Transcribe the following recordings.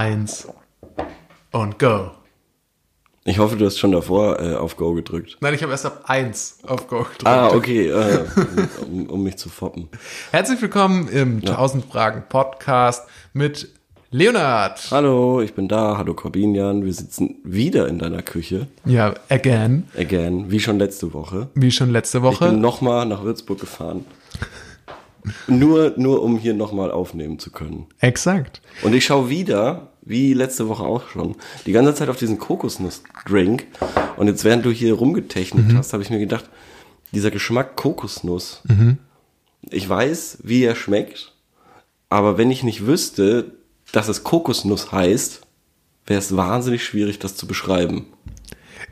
eins und go. Ich hoffe, du hast schon davor äh, auf Go gedrückt. Nein, ich habe erst ab eins auf go gedrückt. Ah, okay, äh, um, um mich zu foppen. Herzlich willkommen im 1000 Fragen Podcast mit Leonard. Hallo, ich bin da. Hallo Corbinian. Wir sitzen wieder in deiner Küche. Ja, again, Again, wie schon letzte Woche. wie schon letzte Ich Woche. bin nochmal nach Würzburg gefahren. Nur, nur um hier nochmal aufnehmen zu können. Exakt. Und ich schaue wieder, wie letzte Woche auch schon, die ganze Zeit auf diesen Kokosnuss-Drink. Und jetzt, während du hier rumgetechnet hast, habe ich mir gedacht, dieser Geschmack Kokosnuss. Ich weiß, wie er schmeckt, aber wenn ich nicht wüsste, dass es Kokosnuss heißt, wäre es wahnsinnig schwierig, das zu beschreiben.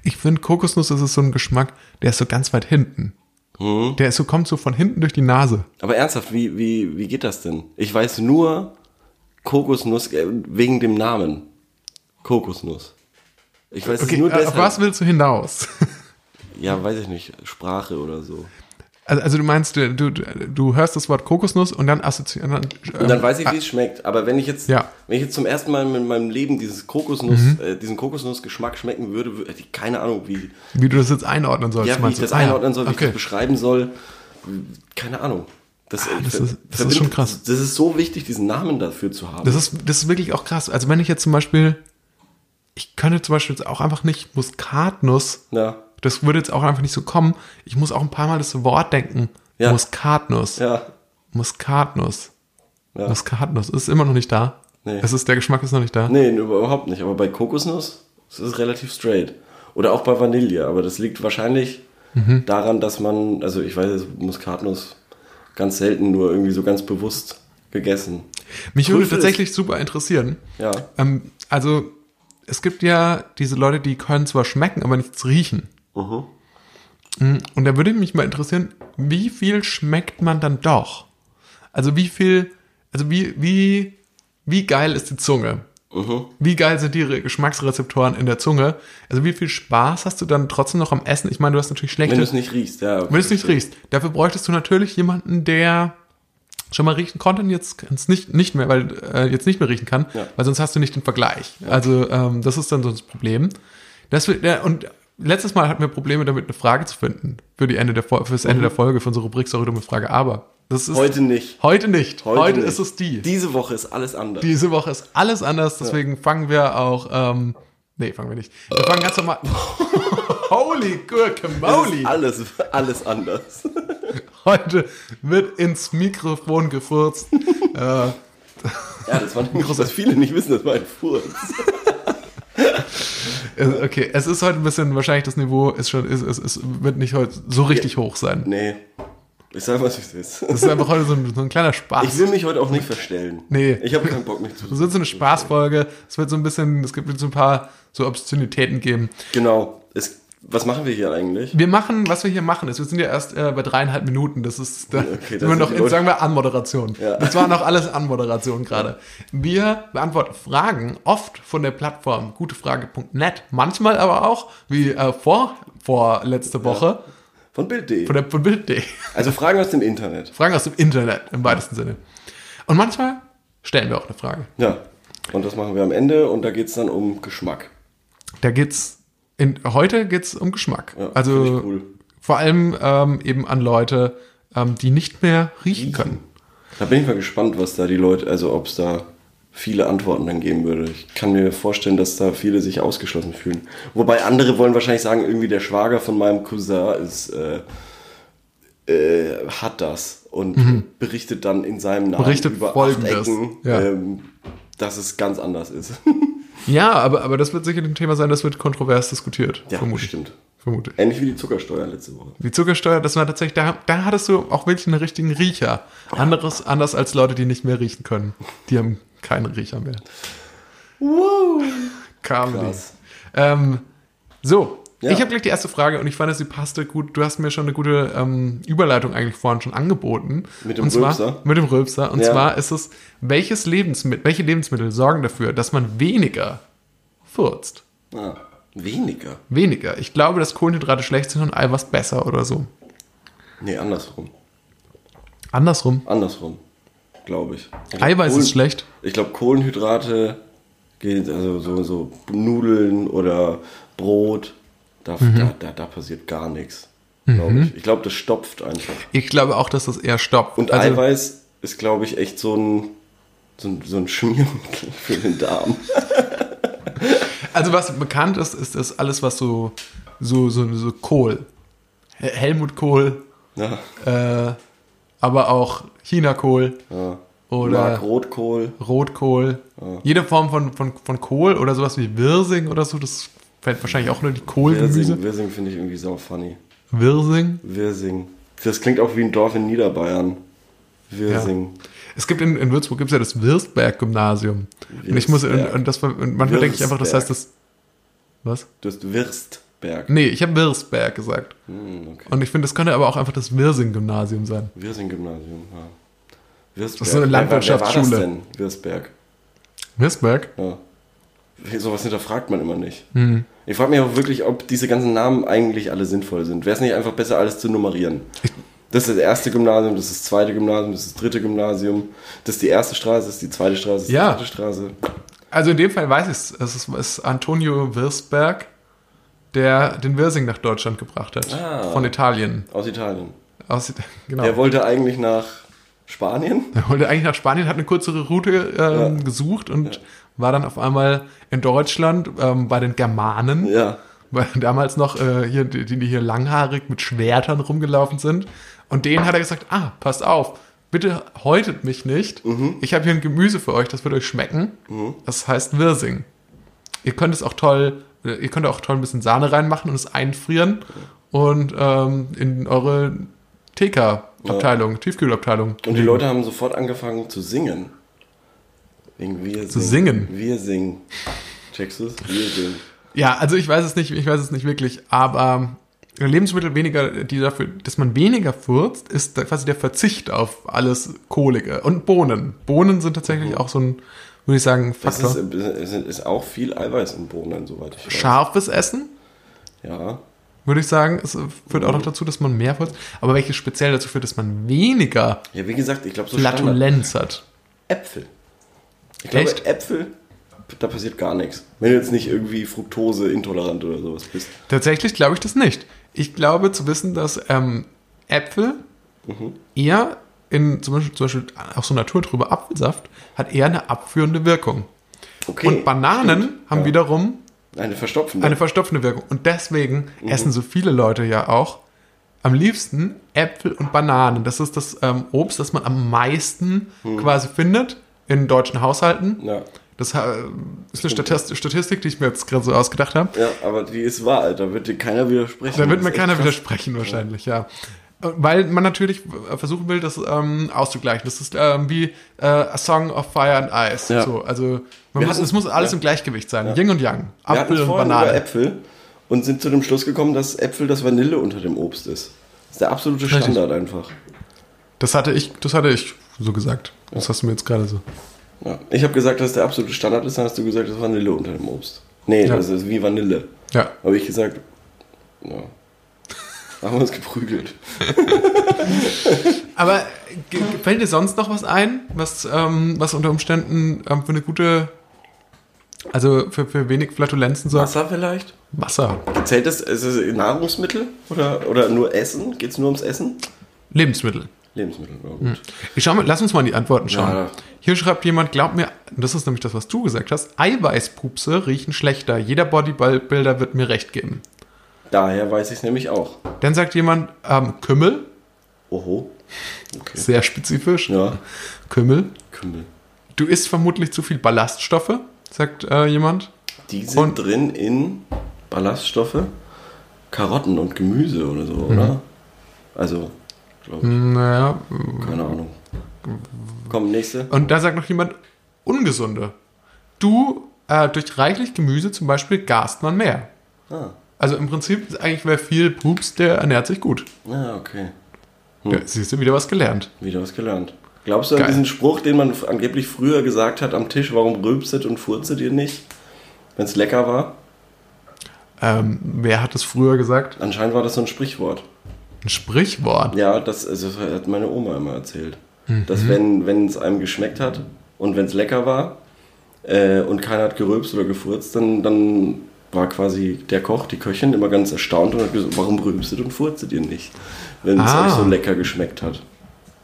Ich finde, Kokosnuss ist so ein Geschmack, der ist so ganz weit hinten. Hm? Der ist so, kommt so von hinten durch die Nase. Aber ernsthaft, wie, wie, wie geht das denn? Ich weiß nur Kokosnuss äh, wegen dem Namen. Kokosnuss. Ich weiß Okay, nur äh, auf deshalb. was willst du hinaus? Ja, weiß ich nicht. Sprache oder so. Also, also du meinst, du, du, du hörst das Wort Kokosnuss und dann assoziierst dann, Und dann ähm, weiß ich, wie es schmeckt. Aber wenn ich jetzt, Ja. Mhm. wenn ich jetzt zum ersten Mal in meinem Leben dieses Kokosnuss, äh, diesen Kokosnussgeschmack schmecken würde, wür- hätte ich keine Ahnung, wie, wie du das jetzt einordnen sollst. ja, wie ich das Ah, einordnen soll, wie ich das beschreiben soll. Keine Ahnung. Das, Ah, das ver- ist- das ist schon krass. Das ist so wichtig, diesen Namen dafür zu haben. Das ist, das ist wirklich auch krass. Also wenn ich jetzt zum Beispiel, ich könnte zum Beispiel jetzt auch einfach nicht Muskatnuss, ja, das würde jetzt auch einfach nicht so kommen. Ich muss auch ein paar Mal das Wort denken. Ja. Muskatnuss. ja, Muskatnuss. ja. Muskatnuss ist immer noch nicht da. Nee. Es ist, der Geschmack ist noch nicht da. Nee, überhaupt nicht. Aber bei Kokosnuss ist es relativ straight. Oder auch bei Vanille. Aber das liegt wahrscheinlich Mhm. daran, dass man, also ich weiß, Muskatnuss ganz selten nur irgendwie so ganz bewusst gegessen. Mich würde Trüffel tatsächlich super interessieren. Ja. Ähm, also, es gibt ja diese Leute, die können zwar schmecken, aber nichts riechen. Mhm. Mm, Und da würde mich mal interessieren, wie viel schmeckt man dann doch? Also wie viel, also wie, wie, wie geil ist die Zunge? Mhm. Wie geil sind die Re- Geschmacksrezeptoren in der Zunge? Also wie viel Spaß hast du dann trotzdem noch am Essen? Ich meine, du hast natürlich schlechte, Wenn du es nicht riechst, ja. okay, wenn du es nicht riechst. Dafür bräuchtest du natürlich jemanden, der schon mal riechen konnte und jetzt nicht, nicht mehr, weil äh, jetzt nicht mehr riechen kann, Ja. weil sonst hast du nicht den Vergleich. Also ähm, das ist dann so das Problem. Das ja, und letztes Mal hatten wir Probleme damit, eine Frage zu finden für die Ende der Fol- fürs Ende der Folge für unsere Rubrik Sorry dumme Frage. Aber das ist Mhm. Heute nicht. heute nicht. Heute, nicht. ist es die. Diese Woche ist alles anders. Diese Woche ist alles anders, deswegen fangen wir auch. Ähm, nee, fangen wir nicht. Wir fangen ganz normal. Holy Es Guacamole! alles, alles anders. Heute wird ins Mikrofon gefurzt. äh, Ja, das war nämlich, was viele nicht wissen, das war ein Furz. Okay, es ist heute ein bisschen, wahrscheinlich das Niveau ist schon, ist, ist, ist, wird nicht heute so richtig hoch sein. Nee. Ich sag, was es ist. Das ist einfach heute so ein, so ein kleiner Spaß. Ich will mich heute auch nicht verstellen. Nee. Ich habe keinen Bock, mich zu Das wird so eine Spaßfolge. Es wird so ein bisschen, es gibt so ein paar so Obszönitäten geben. Genau. Es, was machen wir hier eigentlich? Wir machen, was wir hier machen, ist, wir sind ja erst äh, bei dreieinhalb Minuten. Das ist, da Okay, sind wir noch in, sagen wir, Anmoderation. Ja. Das war noch alles Anmoderation gerade. Wir beantworten Fragen, oft von der Plattform gutefrage.net, manchmal aber auch, wie äh, vor, vor letzte Woche, Von Bild.de. von der von Bild.de. Also Fragen aus dem Internet. Fragen aus dem Internet im weitesten Sinne. Und manchmal stellen wir auch eine Frage. Ja. Und das machen wir am Ende und da geht's dann um Geschmack. Da geht's in, heute geht's um Geschmack. Ja, also cool. vor allem ähm, eben an Leute, ähm, die nicht mehr riechen können. Da bin ich mal gespannt, was da die Leute, also ob es da viele Antworten dann geben würde. Ich kann mir vorstellen, dass da viele sich ausgeschlossen fühlen. Wobei andere wollen wahrscheinlich sagen, irgendwie der Schwager von meinem Cousin ist, äh, äh, hat das und berichtet dann in seinem Namen Mhm. Berichtet über Folgendes, acht Ecken, ja. ähm, dass es ganz anders ist. Ja, aber, aber das wird sicher ein Thema sein, das wird kontrovers diskutiert. ja, vermutlich. bestimmt. vermutlich. Ähnlich wie die Zuckersteuer letzte Woche. Die Zuckersteuer, das war tatsächlich, da, da hattest du auch wirklich einen richtigen Riecher. Anderes, anders als Leute, die nicht mehr riechen können. Die haben keinen Riecher mehr. Wow. Comedy. Ähm, so, Ja. ich habe gleich die erste Frage und ich fand, sie passte gut. Du hast mir schon eine gute ähm, Überleitung eigentlich vorhin schon angeboten. Mit dem und zwar, Rülpser? Mit dem Rülpser. Und Ja. zwar ist es, welches Lebensmittel, welche Lebensmittel sorgen dafür, dass man weniger furzt? Ah, weniger. Weniger. Ich glaube, dass Kohlenhydrate schlecht sind und Eiweiß besser oder so. Nee, andersrum. Andersrum. Andersrum. Glaube ich. ich glaub, Eiweiß Kohlen- ist schlecht. Ich glaube, Kohlenhydrate Geht also so, so Nudeln oder Brot. Da, Mhm. da, da, da passiert gar nichts. Glaube ich. Ich glaube, das stopft einfach. Ich glaube auch, dass das eher stoppt. Und also, Eiweiß ist, glaube ich, echt so ein, so ein, so ein Schmiermittel für den Darm. also was bekannt ist, ist das alles, was so, so, so, so Kohl. Hel- Helmut Kohl, Ja, äh, aber auch China-Kohl ja. oder Mark Rotkohl. Rotkohl. Jede Form von, von, von Kohl oder sowas wie Wirsing oder so, das fällt wahrscheinlich auch nur die Kohlgemüse. Wirsing, Wirsing finde ich irgendwie sau funny. Wirsing. Wirsing. Das klingt auch wie ein Dorf in Niederbayern. Wirsing. Es gibt in, in Würzburg gibt's ja das Wirstberg-Gymnasium. Und ich muss, und, und, das, und manchmal denke ich einfach, das heißt das. Was? Du hast Wirstberg. Nee, ich habe Wirsberg gesagt. Hm, okay. Und ich finde, das könnte aber auch einfach das Wirsing-Gymnasium sein. Wirsing-Gymnasium, ja. Wirsberg. Das ist so eine Wer war- Wer war Landwirtschaftsschule. das denn? Wirsberg. Wirsberg? Ja. Sowas hinterfragt man immer nicht. Hm. Ich frage mich auch wirklich, ob diese ganzen Namen eigentlich alle sinnvoll sind. Wäre es nicht einfach besser, alles zu nummerieren? Das ist das erste Gymnasium, das ist das zweite Gymnasium, das ist das dritte Gymnasium, das ist die erste Straße, das ist die zweite Straße, das ist Ja. die dritte Straße. Also in dem Fall weiß ich es. Es ist, Antonio Wirsberg, der den Wirsing nach Deutschland gebracht hat. Ah. Von Italien. Aus Italien. Aus, genau. Er wollte eigentlich nach Spanien. Er wollte eigentlich nach Spanien, hat eine kürzere Route ähm, gesucht und war dann auf einmal in Deutschland ähm, bei den Germanen, Ja. weil damals noch äh, hier, die, die hier langhaarig mit Schwertern rumgelaufen sind. Und denen hat er gesagt, ah, passt auf, bitte häutet mich nicht. Ich habe hier ein Gemüse für euch, das wird euch schmecken. Das heißt Wirsing. Ihr könnt es auch toll, äh, ihr könnt auch toll ein bisschen Sahne reinmachen und es einfrieren und ähm, in eure TK-Abteilung, Tiefkühlabteilung. Und die Leute haben sofort angefangen zu singen. Wegen wir Zu singen? Wir singen. Checkst du es? Wir singen. Ja, also ich weiß es nicht, ich weiß es nicht wirklich, aber Lebensmittel weniger, die dafür, dass man weniger furzt, ist quasi der Verzicht auf alles Kohlige. Und Bohnen. Bohnen sind tatsächlich auch so ein, würde ich sagen, Faktor. ist, ist, ist auch viel Eiweiß in Bohnen, soweit ich weiß. Scharfes Essen, Ja. würde ich sagen, es führt auch noch dazu, dass man mehr furzt. Aber welches speziell dazu führt, dass man weniger Ja, wie gesagt, ich glaube so. Flatulenz hat. Äpfel. Ich glaube, Echt? Äpfel, da passiert gar nichts. Wenn du jetzt nicht irgendwie Fructose intolerant oder sowas bist. Tatsächlich glaube ich das nicht. Ich glaube zu wissen, dass ähm, Äpfel eher in zum Beispiel, zum Beispiel auch so naturtrüber Apfelsaft hat eher eine abführende Wirkung. Okay. Und Bananen stimmt. haben Ja. wiederum Eine verstopfende. eine verstopfende Wirkung. Und deswegen essen so viele Leute ja auch am liebsten Äpfel und Bananen. Das ist das ähm, Obst, das man am meisten quasi findet in deutschen Haushalten. ja. Das äh, ist eine Statist Statistik, die ich mir jetzt gerade so ausgedacht habe. ja, aber die ist wahr, da wird dir keiner widersprechen. Da wird mir keiner widersprechen wahrscheinlich, ja. Weil man natürlich versuchen will, das ähm, auszugleichen. Das ist ähm, wie äh, A Song of Fire and Ice. Ja. So, also muss, hatten- es muss alles ja. im Gleichgewicht sein. Yin und Yang. Apfel und Banane. Äpfel und sind zu dem Schluss gekommen, dass Äpfel das Vanille unter dem Obst ist. Das ist der absolute Richtig. Standard einfach. Das hatte ich, das hatte ich so gesagt. Das hast du mir jetzt gerade so. Ja. Ich habe gesagt, dass der absolute Standard ist, dann hast du gesagt, das ist Vanille unter dem Obst. Nee, Ja. das ist wie Vanille. Ja. Habe ich gesagt, ja. Da haben wir uns geprügelt. Aber fällt dir sonst noch was ein, was, ähm, was unter Umständen ähm, für eine gute, also für, für wenig Flatulenzen sorgt? Wasser vielleicht? Wasser. Zählt das, ist es Nahrungsmittel oder, oder nur Essen? Geht es nur ums Essen? Lebensmittel. Lebensmittel, ja Hm. gut. Ich schau mal, lass uns mal in die Antworten schauen. Ja. Hier schreibt jemand, glaub mir, das ist nämlich das, was du gesagt hast, Eiweißpupse riechen schlechter. Jeder Bodybuilder wird mir recht geben. Daher weiß ich es nämlich auch. Dann sagt jemand, ähm, Kümmel, Oho. Okay. sehr spezifisch. Ja, Kümmel. Kümmel. Du isst vermutlich zu viel Ballaststoffe, sagt äh, jemand. Die sind Und- drin in Ballaststoffe, Karotten und Gemüse oder so, Mhm. oder? Also, glaube ich. Naja, Keine Ahnung. Komm, nächste. und da sagt noch jemand, ungesunde. Du, äh, durch reichlich Gemüse zum Beispiel gast man mehr. Ah, Also im Prinzip ist eigentlich, wer viel pupst, der ernährt sich gut. ah okay. Ja, siehst du, wieder was gelernt. Wieder was gelernt. Glaubst du an Geil. diesen Spruch, den man angeblich früher gesagt hat am Tisch, warum rülpset und furzet ihr nicht? Wenn es lecker war? Ähm, wer hat das früher gesagt? Anscheinend war das so ein Sprichwort. Ein Sprichwort. Ja, das, also, das hat meine Oma immer erzählt. Mhm. Dass wenn es einem geschmeckt hat und wenn es lecker war, äh, und keiner hat gerülpst oder gefurzt, dann, dann war quasi der Koch, die Köchin immer ganz erstaunt und hat gesagt, warum rülpstet und furztet ihr nicht, wenn es Ah. euch so lecker geschmeckt hat.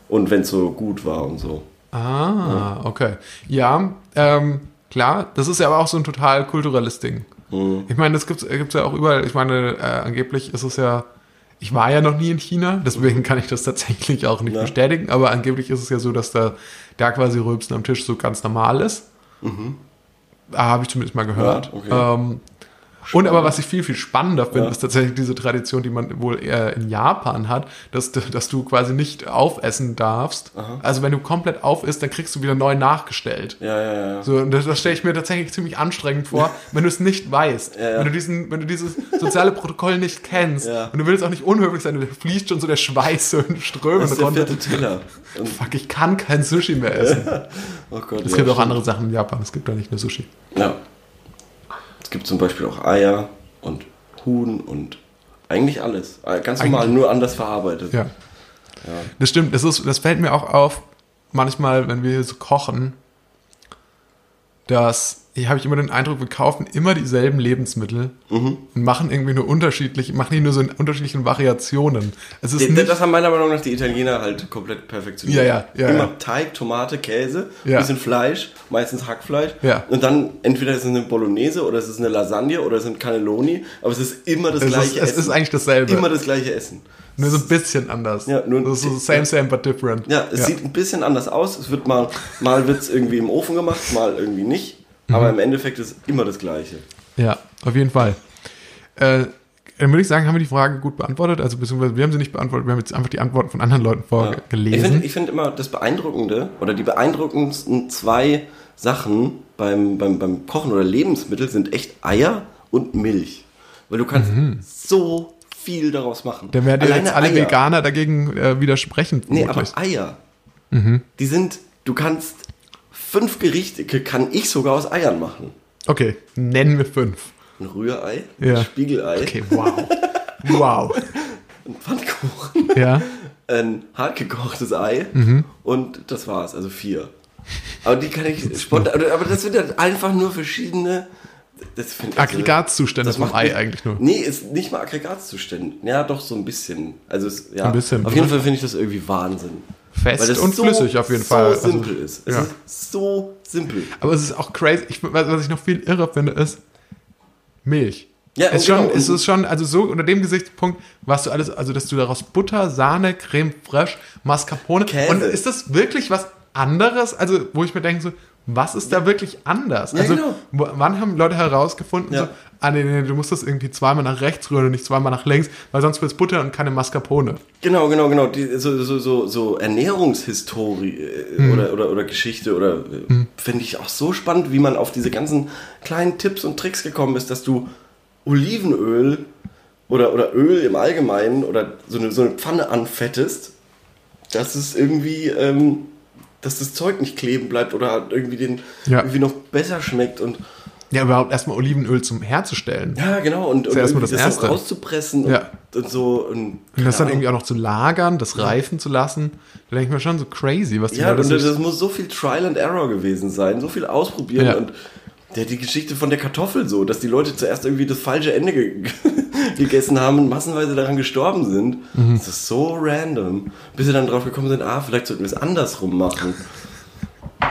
Und wenn es so gut war und so. Ah, okay. Ja, ähm, klar, das ist ja aber auch so ein total kulturelles Ding. Mhm. Ich meine, das gibt es ja auch überall. Ich meine, äh, angeblich ist es ja, ich war ja noch nie in China, deswegen kann ich das tatsächlich auch nicht Ja. bestätigen, aber angeblich ist es ja so, dass da, da quasi Rülpsen am Tisch so ganz normal ist. Ah, Habe ich zumindest mal gehört. Mhm. Ja, okay. ähm, und aber was ich viel, viel spannender finde, Ja. ist tatsächlich diese Tradition, die man wohl eher in Japan hat, dass, du- dass du quasi nicht aufessen darfst. Also wenn du komplett auf isst, dann kriegst du wieder neu nachgestellt. Ja, ja, ja. So, das, das stelle ich mir tatsächlich ziemlich anstrengend vor, wenn du es nicht weißt. Ja, ja. Wenn du diesen, wenn du dieses soziale Protokoll nicht kennst und du willst auch nicht unhöflich sein, du fließt schon so der Schweiß so in Strömen Das ist der runter. vierte Teller. Und, Fuck, ich kann kein Sushi mehr essen. oh Gott, Es gibt auch andere Sachen in Japan, es gibt da nicht nur Sushi. Ja. Es gibt zum Beispiel auch Eier und Huhn und eigentlich alles. Äh, Ganz normal, Eigentlich- nur anders verarbeitet. Ja. Das stimmt, das, ist, das fällt mir auch auf, manchmal, wenn wir so kochen, dass habe ich immer den Eindruck, wir kaufen immer dieselben Lebensmittel Mhm. und machen irgendwie nur unterschiedliche, machen die nur so in unterschiedlichen Variationen. Es ist Das, nicht, das haben meiner Meinung nach die Italiener halt komplett perfektioniert. Ja, ja, ja, Immer ja. Teig, Tomate, Käse, Ja. bisschen Fleisch, meistens Hackfleisch. Ja. Und dann entweder ist es eine Bolognese oder es ist eine Lasagne oder es sind Cannelloni, aber es ist immer das es, gleiche ist, es Essen. ist eigentlich dasselbe. immer das gleiche Essen. nur so ein bisschen anders. Ja, nur das ist so same, same, but different. Ja, es sieht ein bisschen anders aus. Es wird mal, mal wird es irgendwie im Ofen gemacht, mal irgendwie nicht. Aber Mhm. im Endeffekt ist immer das Gleiche. Ja, auf jeden Fall. Äh, dann würde ich sagen, haben wir die Frage gut beantwortet. Also beziehungsweise wir haben sie nicht beantwortet, wir haben jetzt einfach die Antworten von anderen Leuten Ja. Ich vorgelesen. finde ich find immer das Beeindruckende oder die beeindruckendsten zwei Sachen beim, beim, beim Kochen oder Lebensmittel sind echt Eier und Milch. Weil du kannst so viel daraus machen. Dann werden jetzt alle Eier. Veganer dagegen äh, widersprechen. Nee, aber vermutlich. Eier. Mhm. Die sind, du kannst fünf Gerichte, kann ich sogar aus Eiern machen. Okay, nennen wir fünf. Ein Rührei, Ja. ein Spiegelei, Okay, wow. wow. ein Pfannkuchen, Ja, ein hartgekochtes Ei Mhm. und das war's, also vier. Aber die kann ich spontan, aber das sind halt einfach nur verschiedene. Das find, also, Aggregatzustände das vom macht Ei mich- eigentlich nur. Nee, ist nicht mal Aggregatzustände. Ja, doch so ein bisschen. Also es, ja, Ein bisschen. Auf jeden Fall finde ich das irgendwie Wahnsinn. Fest und so, flüssig auf jeden so Fall. Also, simpel ist. Es ja. ist so simpel. Aber es ist auch crazy. Ich, was ich noch viel irrer finde, ist Milch. Ja, es, ist genau. schon, es ist schon, also so unter dem Gesichtspunkt, was du alles, also dass du daraus Butter, Sahne, Creme fraiche, Mascarpone. Käse. Und ist das wirklich was anderes? Also, wo ich mir denke, so, was ist da wirklich anders? Ja, also, genau. wann haben Leute herausgefunden, Ja. so, ah, nee, nee, du musst das irgendwie zweimal nach rechts rühren und nicht zweimal nach links, weil sonst wird es Butter und keine Mascarpone. Genau, genau, genau. Die, so, so, so, so Ernährungshistorie äh, Hm. oder, oder, oder Geschichte oder äh, finde ich auch so spannend, wie man auf diese ganzen kleinen Tipps und Tricks gekommen ist, dass du Olivenöl oder, oder Öl im Allgemeinen oder so eine, so eine Pfanne anfettest, dass es irgendwie, ähm, dass das Zeug nicht kleben bleibt oder irgendwie den Ja. irgendwie noch besser schmeckt und Ja, überhaupt erstmal Olivenöl zum herzustellen. ja, genau, und, und erst mal irgendwie das das, Erste. rauszupressen und, Ja. und so. Und, Und das dann irgendwie auch noch zu lagern, das reifen zu lassen, da denke ich mir schon so crazy, was die Ja, und das muss so viel Trial and Error gewesen sein, so viel ausprobieren Ja. und der, die Geschichte von der Kartoffel so, dass die Leute zuerst irgendwie das falsche Ende ge gegessen haben und massenweise daran gestorben sind. Mhm. Das ist so random, bis sie dann drauf gekommen sind, ah, vielleicht sollten wir es andersrum machen.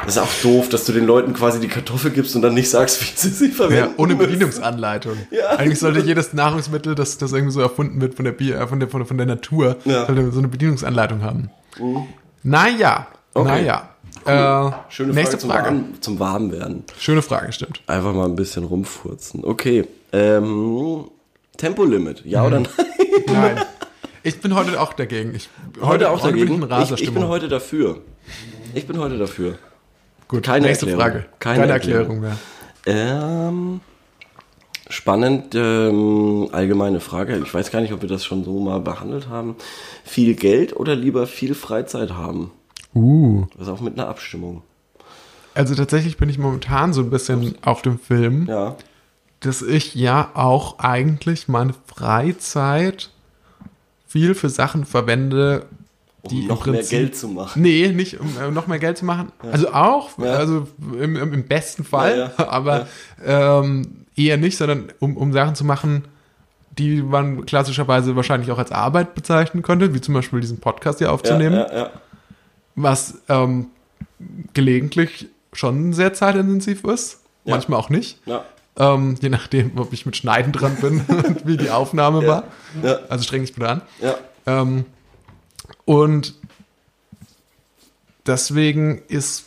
Das ist auch doof, dass du den Leuten quasi die Kartoffel gibst und dann nicht sagst, wie sie sie verwenden. Ja, ohne. Bedienungsanleitung. Ja. Eigentlich sollte jedes Nahrungsmittel, das, das irgendwie so erfunden wird von der, Bier, äh, von der, von der, von der Natur, Ja. sollte so eine Bedienungsanleitung haben. Naja, Okay. naja. Äh, Schöne nächste Frage zum, Frage. Warm, zum Warmwerden. Schöne Frage, stimmt. Einfach mal ein bisschen rumfurzen. Okay. Ähm, Tempolimit, ja Mhm. oder nein? Nein. Ich bin heute auch dagegen. Ich, Heute, auch bin ich dagegen. Ich, ich Raserstimmung. bin heute dafür. Ich bin heute dafür. Gut, keine nächste Erklärung. Frage. Keine Keine, Erklärung. Erklärung mehr. Ähm, spannend, ähm, allgemeine Frage. Ich weiß gar nicht, ob wir das schon so mal behandelt haben. Viel Geld oder lieber viel Freizeit haben? Uh. Ist auch mit einer Abstimmung. Also tatsächlich bin ich momentan so ein bisschen auf dem Film, Ja. dass ich ja auch eigentlich meine Freizeit viel für Sachen verwende, Um die im noch mehr Prinzip- Geld zu machen. Nee, nicht um äh, noch mehr Geld zu machen. Also auch, Ja. also im, im, besten Fall, Ja, ja. aber Ähm, eher nicht, sondern um, um Sachen zu machen, die man klassischerweise wahrscheinlich auch als Arbeit bezeichnen könnte, wie zum Beispiel diesen Podcast hier Ja, aufzunehmen, ja, ja. Was ähm, gelegentlich schon sehr zeitintensiv ist, Ja. manchmal auch nicht. ja. Ähm, je nachdem, ob ich mit Schneiden dran bin und wie die Aufnahme Ja. war. Ja, Also streng dich bitte an. ja. Ähm, und deswegen ist,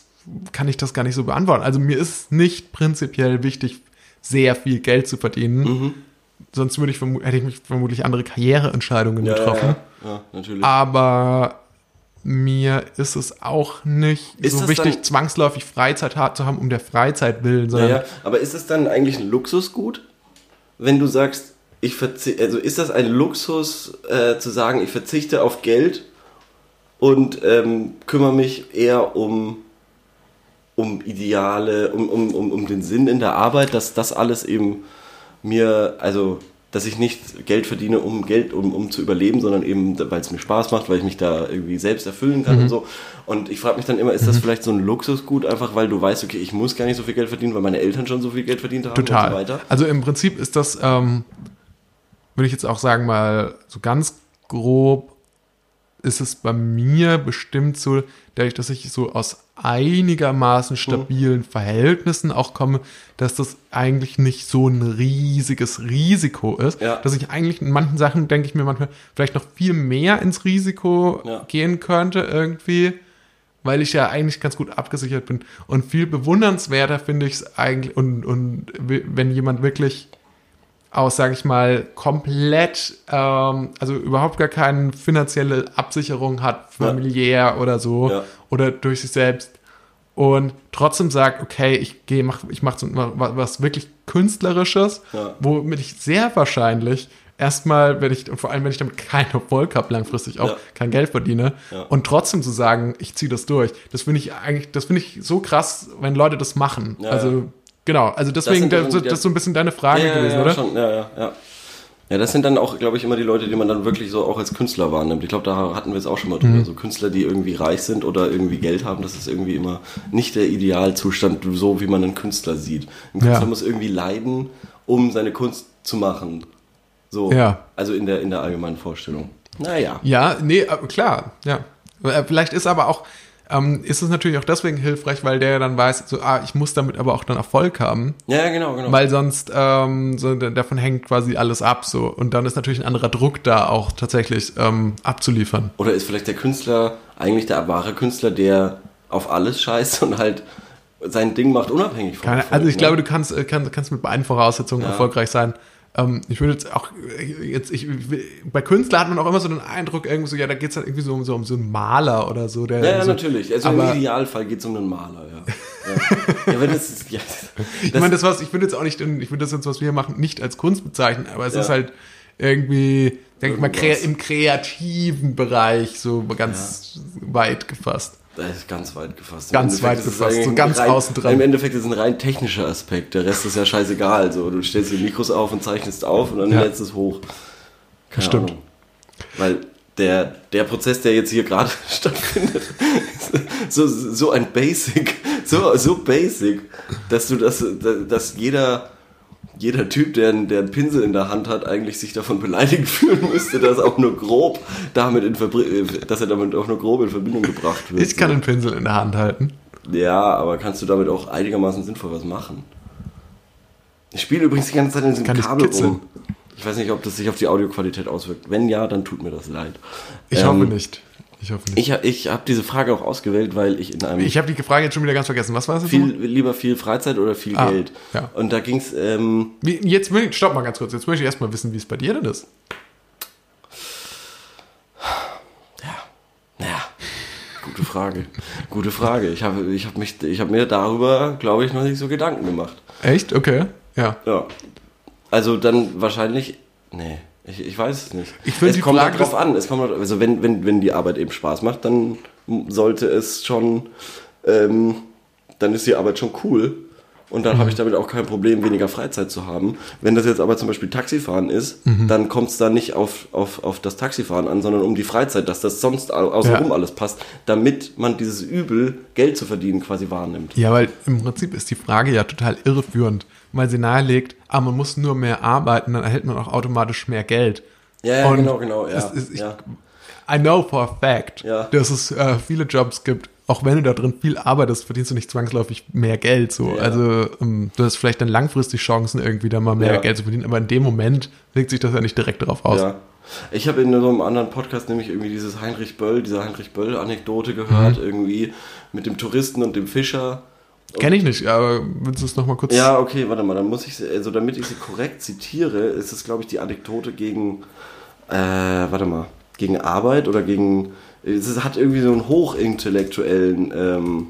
kann ich das gar nicht so beantworten. Also mir ist nicht prinzipiell wichtig, sehr viel Geld zu verdienen. Mhm. Sonst würde ich hätte ich mich vermutlich andere Karriereentscheidungen getroffen. ja, natürlich. Aber mir ist es auch nicht Ist so wichtig, dann- zwangsläufig Freizeit hart zu haben, um der Freizeit willen, sondern ja. Aber ist es dann eigentlich ein Luxusgut, wenn du sagst, ich verzichte, also ist das ein Luxus äh, zu sagen, ich verzichte auf Geld und ähm, kümmere mich eher um, um Ideale, um, um, um, um den Sinn in der Arbeit, dass das alles eben mir, also dass ich nicht Geld verdiene, um Geld, um, um zu überleben, sondern eben, weil es mir Spaß macht, weil ich mich da irgendwie selbst erfüllen kann und so. Und ich frage mich dann immer, ist das vielleicht so ein Luxusgut, einfach weil du weißt, okay, ich muss gar nicht so viel Geld verdienen, weil meine Eltern schon so viel Geld verdient haben Total. und so weiter? Also im Prinzip ist das, ähm, würde ich jetzt auch sagen, mal so ganz grob, ist es bei mir bestimmt so, dadurch, dass ich so aus einigermaßen stabilen Verhältnissen auch komme, dass das eigentlich nicht so ein riesiges Risiko ist. Ja. Dass ich eigentlich in manchen Sachen, denke ich mir manchmal, vielleicht noch viel mehr ins Risiko Ja. gehen könnte irgendwie weil ich ja eigentlich ganz gut abgesichert bin. Und viel bewundernswerter finde ich es eigentlich, und, und wenn jemand wirklich aus, sage ich mal, komplett, ähm, also überhaupt gar keine finanzielle Absicherung hat, Ja. familiär oder so, Ja. Oder durch sich selbst und trotzdem sagt, okay, ich gehe, mach, ich mache so was, was wirklich Künstlerisches, Ja. womit ich sehr wahrscheinlich erstmal, wenn ich, und vor allem, wenn ich damit keinen Erfolg habe, langfristig auch Ja. kein Geld verdiene, Ja. und trotzdem zu sagen, ich ziehe das durch, das finde ich eigentlich, das finde ich so krass, wenn Leute das machen. Also, genau, also deswegen, das, dann- das, ist so ein bisschen deine Frage gewesen, ja, oder? Schon, ja, ja, ja. Ja, das sind dann auch, glaube ich, immer die Leute, die man dann wirklich so auch als Künstler wahrnimmt. Ich glaube, da hatten wir es auch schon mal drüber. Mhm. So Künstler, die irgendwie reich sind oder irgendwie Geld haben, das ist irgendwie immer nicht der Idealzustand, so wie man einen Künstler sieht. Ein Künstler Ja. muss irgendwie leiden, um seine Kunst zu machen. So. Ja. Also in der, in der allgemeinen Vorstellung. Naja. Ja, nee, aber klar, ja. Äh, Vielleicht ist aber auch, ähm, ist es natürlich auch deswegen hilfreich, weil der dann weiß, so, ah, ich muss damit aber auch dann Erfolg haben, Ja, genau, genau. weil sonst ähm, so, da- davon hängt quasi alles ab, so. Und dann ist natürlich ein anderer Druck da auch tatsächlich ähm, abzuliefern. Oder ist vielleicht der Künstler eigentlich der wahre Künstler, der auf alles scheißt und halt sein Ding macht, unabhängig von Keine, also ich ne? glaube, du kannst, äh, kannst, kannst mit beiden Voraussetzungen Ja. erfolgreich sein. Ähm, ich würde jetzt auch, jetzt, ich, bei Künstlern hat man auch immer so den Eindruck, irgendwie so, ja, da geht es halt irgendwie so um, so um so einen Maler oder so. Der Ja, ja, so, natürlich. Also aber- im Idealfall geht es um einen Maler, ja. ja. ja, wenn das ist, ja, Ich das- meine, das was, ich würde jetzt auch nicht, ich würde das jetzt, was wir hier machen, nicht als Kunst bezeichnen, aber es Ja. ist halt irgendwie, denke ich mal, Irgendwas. im kreativen Bereich so ganz weit gefasst. Das ist ganz weit gefasst. Im Ganz Endeffekt weit gefasst, so ganz rein, außen dran. Im Endeffekt ist es ein rein technischer Aspekt. Der Rest ist ja scheißegal. So, du stellst die Mikros auf und zeichnest auf und dann Ja. lädst es hoch. Keine Stimmt. Ahnung. Weil der, der Prozess, der jetzt hier gerade stattfindet, ist so, so ein Basic, so, so basic, dass du das, dass jeder, jeder Typ, der, einen- der einen Pinsel in der Hand hat, eigentlich sich davon beleidigt fühlen müsste, dass auch nur grob damit in Verbri- dass er damit auch nur grob in Verbindung gebracht wird. Ich kann so. einen Pinsel in der Hand halten. Ja, aber kannst du damit auch einigermaßen sinnvoll was machen? Ich spiele übrigens die ganze Zeit in diesem Kann ich Kabel kitzeln? rum. Ich weiß nicht, ob das sich auf die Audioqualität auswirkt. Wenn ja, dann tut mir das leid. Ich Ähm, hoffe nicht. Ich hoffe nicht. Ich, ich habe diese Frage auch ausgewählt, weil ich in einem Ich, habe die Frage jetzt schon wieder ganz vergessen. Was war jetzt viel, lieber viel Freizeit oder viel Ah, Geld. ja. Und da ging es, ähm, jetzt will ich, stopp mal ganz kurz. Jetzt möchte ich erstmal wissen, wie es bei dir denn ist. ja, gute Frage. gute Frage. Ich habe ich hab mich, ich habe mir darüber, glaube ich, noch nicht so Gedanken gemacht. Echt? Okay. Ja. Ja. Also dann wahrscheinlich. Nee, ich, ich weiß es nicht. Ich es kommt Frage- darauf an. Es kommt, drauf- also wenn, wenn, wenn die Arbeit eben Spaß macht, dann sollte es schon. Ähm, dann ist die Arbeit schon cool. und dann habe ich damit auch kein Problem, weniger Freizeit zu haben. Wenn das jetzt aber zum Beispiel Taxifahren ist, dann kommt es da nicht auf, auf, auf das Taxifahren an, sondern um die Freizeit, dass das sonst au- außenrum Ja. alles passt, damit man dieses Übel, Geld zu verdienen, quasi wahrnimmt. Ja, weil im Prinzip ist die Frage ja total irreführend, weil sie nahelegt, ah, man muss nur mehr arbeiten, dann erhält man auch automatisch mehr Geld. Ja, ja genau, genau. Ja, ist- ich- ja. I know for a fact, Ja. dass es äh, viele Jobs gibt. Auch wenn du da drin viel arbeitest, verdienst du nicht zwangsläufig mehr Geld. So. Ja. Also ähm, du hast vielleicht dann langfristig Chancen, irgendwie da mal mehr Ja. Geld zu verdienen, aber in dem Moment wirkt sich das ja nicht direkt darauf aus. Ja. Ich habe in so einem anderen Podcast nämlich irgendwie dieses Heinrich Böll, diese Heinrich Böll-Anekdote gehört, Mhm. irgendwie mit dem Touristen und dem Fischer. Kenne ich nicht, aber willst du es nochmal kurz... Ja, okay, warte mal, dann muss ich, sie- also damit ich sie korrekt zitiere, ist es, glaube ich, die Anekdote gegen, äh, warte mal, gegen Arbeit oder gegen, es hat irgendwie so einen hochintellektuellen, ähm,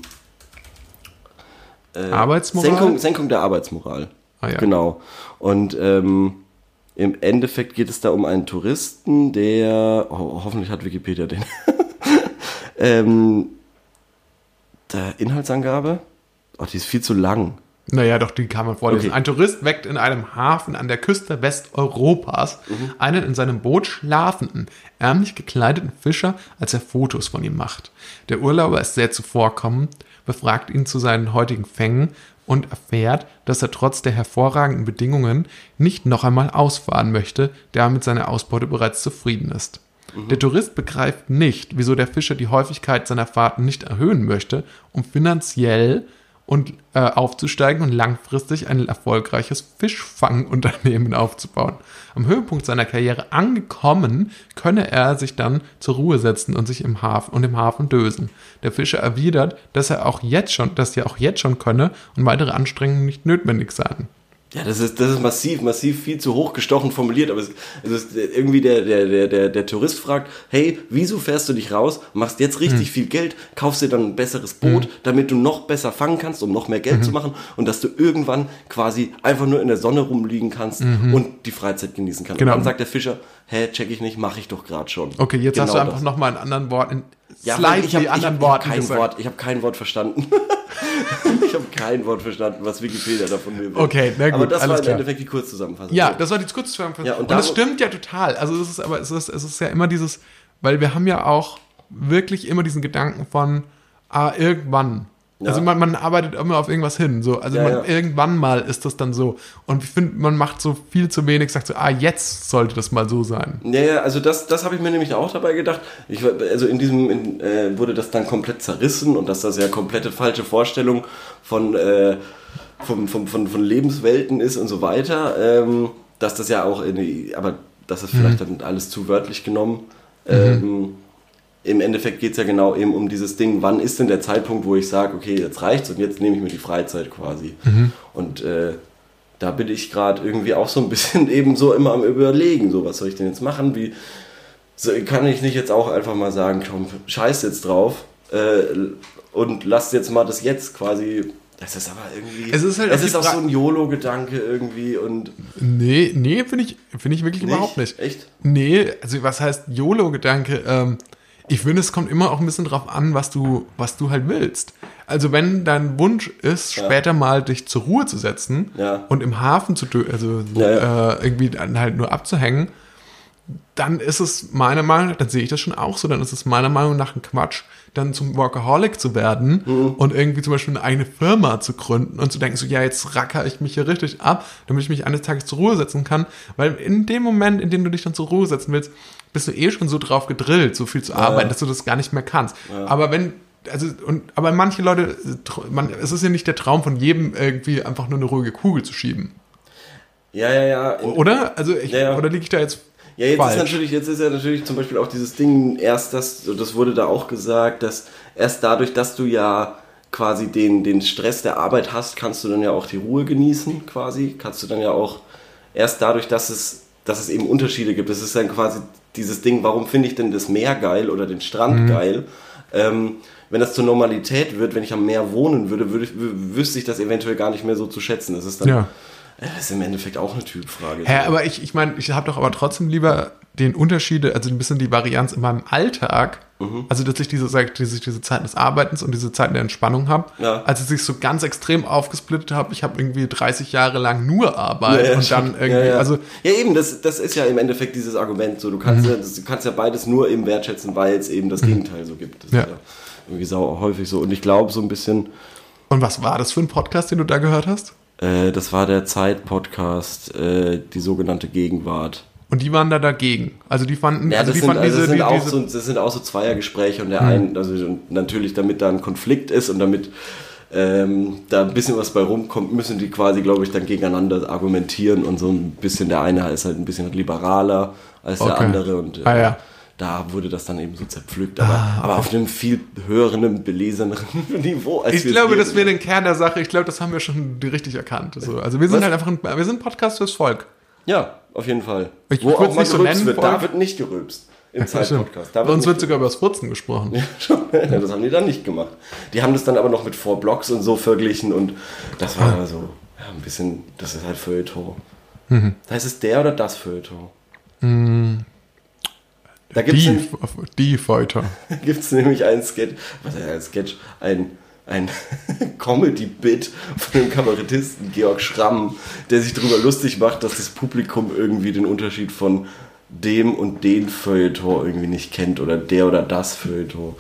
äh, Arbeitsmoral? Senkung, Senkung der Arbeitsmoral. Ah, ja. Genau. Und ähm, im Endeffekt geht es da um einen Touristen, der, ho hoffentlich hat Wikipedia den, ähm, der Inhaltsangabe, oh, die ist viel zu lang. Naja, doch, die kann man vorlesen. Okay. Ein Tourist weckt in einem Hafen an der Küste Westeuropas einen in seinem Boot schlafenden, ärmlich gekleideten Fischer, als er Fotos von ihm macht. Der Urlauber ist sehr zuvorkommend, befragt ihn zu seinen heutigen Fängen und erfährt, dass er trotz der hervorragenden Bedingungen nicht noch einmal ausfahren möchte, da er mit seiner Ausbeute bereits zufrieden ist. Der Tourist begreift nicht, wieso der Fischer die Häufigkeit seiner Fahrten nicht erhöhen möchte, um finanziell und äh, aufzusteigen und langfristig ein erfolgreiches Fischfangunternehmen aufzubauen. Am Höhepunkt seiner Karriere angekommen, könne er sich dann zur Ruhe setzen und sich im Hafen und im Hafen dösen. Der Fischer erwidert, dass er auch jetzt schon, dass er auch jetzt schon könne und weitere Anstrengungen nicht notwendig seien. Ja, das ist, das ist massiv, massiv viel zu hoch gestochen formuliert, aber es, es ist irgendwie der, der, der, der, der Tourist fragt, hey, wieso fährst du dich raus, machst jetzt richtig viel Geld, kaufst dir dann ein besseres Boot, damit du noch besser fangen kannst, um noch mehr Geld zu machen und dass du irgendwann quasi einfach nur in der Sonne rumliegen kannst und die Freizeit genießen kannst. Genau. Und dann sagt der Fischer, hä, check ich nicht, mache ich doch gerade schon. Okay, jetzt hast Genau du einfach nochmal in anderen Worten, Ja, slightly ich anderen hab, Worten kein gesagt. Wort, ich habe kein Wort verstanden. ich habe kein Wort verstanden, was Wikipedia davon mir will. Okay, na gut, Aber das alles war im klar. Endeffekt die Kurzzusammenfassung. Ja, das war die Kurzzusammenfassung. Ja, und und da- das stimmt ja total. Also es ist aber es ist, es ist ja immer dieses, weil wir haben ja auch wirklich immer diesen Gedanken von, ah, irgendwann. Ja. Also man, man arbeitet immer auf irgendwas hin. So. Also Ja, man, ja. irgendwann mal ist das dann so. Und ich finde, man macht so viel zu wenig, sagt so, ah, jetzt sollte das mal so sein. Ja, ja, also das, das habe ich mir nämlich auch dabei gedacht. Ich, also in diesem in, äh, wurde das dann komplett zerrissen und dass das ja komplette falsche Vorstellung von, äh, vom, vom, von, von Lebenswelten ist und so weiter. Ähm, dass das ja auch in aber das ist vielleicht dann alles zu wörtlich genommen. Ähm, Im Endeffekt geht es ja genau eben um dieses Ding, wann ist denn der Zeitpunkt, wo ich sage, okay, jetzt reicht's und jetzt nehme ich mir die Freizeit quasi. Und äh, da bin ich gerade irgendwie auch so ein bisschen eben so immer am überlegen, so was soll ich denn jetzt machen, wie so, kann ich nicht jetzt auch einfach mal sagen, komm, scheiß jetzt drauf äh, und lass jetzt mal das jetzt quasi, das ist aber irgendwie, Es ist halt es ist auch so ein YOLO-Gedanke irgendwie und Nee, nee, finde ich, finde ich wirklich überhaupt nicht. Echt? Nee, also was heißt YOLO-Gedanke? Ähm, ich finde, es kommt immer auch ein bisschen drauf an, was du, was du halt willst. Also wenn dein Wunsch ist, Ja. später mal dich zur Ruhe zu setzen Ja. und im Hafen zu, also Ja. Äh, irgendwie dann halt nur abzuhängen, dann ist es meiner Meinung nach, dann sehe ich das schon auch so, dann ist es meiner Meinung nach ein Quatsch, dann zum Workaholic zu werden Mhm. und irgendwie zum Beispiel eine eigene Firma zu gründen und zu denken, so ja, jetzt racker ich mich hier richtig ab, damit ich mich eines Tages zur Ruhe setzen kann, weil in dem Moment, in dem du dich dann zur Ruhe setzen willst, bist du eh schon so drauf gedrillt, so viel zu arbeiten, dass du das gar nicht mehr kannst. Aber wenn also und aber manche Leute, man, es ist ja nicht der Traum von jedem irgendwie einfach nur eine ruhige Kugel zu schieben, Ja, ja, ja. Oder? Also ich, Ja, ja. oder liege ich da jetzt Ja, jetzt falsch? ist natürlich, jetzt ist ja natürlich zum Beispiel auch dieses Ding erst das, das wurde da auch gesagt, dass erst dadurch, dass du ja quasi den, den Stress der Arbeit hast, kannst du dann ja auch die Ruhe genießen, quasi. Kannst du dann ja auch erst dadurch, dass es, dass es eben Unterschiede gibt. Das ist dann quasi dieses Ding, warum finde ich denn das Meer geil oder den Strand geil? Ähm, wenn das zur Normalität wird, wenn ich am Meer wohnen würde, würde ich, wü- wüsste ich das eventuell gar nicht mehr so zu schätzen. Das ist dann Ja. Das ist im Endeffekt auch eine Typfrage. Hä, aber ich, ich meine, ich habe doch aber trotzdem lieber den Unterschiede, also ein bisschen die Varianz in meinem Alltag, Mhm. also dass ich diese, dass ich diese Zeiten des Arbeitens und diese Zeiten der Entspannung habe, Ja. als dass ich so ganz extrem aufgesplittet habe. Ich habe irgendwie 30 Jahre lang nur Arbeit Ja, ja, und dann irgendwie, ja, ja. also ja eben, das, das ist ja im Endeffekt dieses Argument so. Du Mhm. kannst, ja, das, du kannst ja beides nur eben wertschätzen, weil es eben das Gegenteil so gibt. Das Ja. ist ja irgendwie sau häufig so. Und ich glaube so ein bisschen, und was war das für ein Podcast, den du da gehört hast? Äh, das war der Zeit-Podcast, äh, die sogenannte Gegenwart. Und die waren da dagegen. Also die fanden, Ja, also das, die sind, fanden also das, diese, sind die, auch diese so, das sind auch so Zweiergespräche und der Hm. ein, also natürlich damit da ein Konflikt ist und damit ähm, da ein bisschen was bei rumkommt, müssen die quasi, glaube ich, dann gegeneinander argumentieren und so ein bisschen, der eine ist halt ein bisschen liberaler als der Okay. andere und äh, Ah, ja. Da wurde das dann eben so zerpflückt, aber, aber auf einem viel höheren, beleseneren Niveau. Als ich glaube, das wäre den Kern der Sache. Ich glaube, das haben wir schon richtig erkannt. So, also wir sind Was? halt einfach ein, wir sind ein Podcast fürs Volk. Ja, auf jeden Fall. Ich Wo auch mal so nennen, wird, Volk. da wird nicht gerülpst. Im Zeit-Podcast. Da Bei uns nicht wird sogar über das Furzen gesprochen. Schon, ja, das haben die dann nicht gemacht. Die haben das dann aber noch mit Four Blocks und so verglichen und das war Ah. so, ja, ein bisschen, das ist halt Feuilleton. Mhm. Heißt es der oder das Feuilleton? Da gibt es Die, nämlich, die Folter. gibt's nämlich einen Sketch, was ein Sketch, ein, ein Comedy-Bit von dem Kabarettisten Georg Schramm, der sich darüber lustig macht, dass das Publikum irgendwie den Unterschied von dem und den Feuilleton irgendwie nicht kennt oder der oder das Feuilleton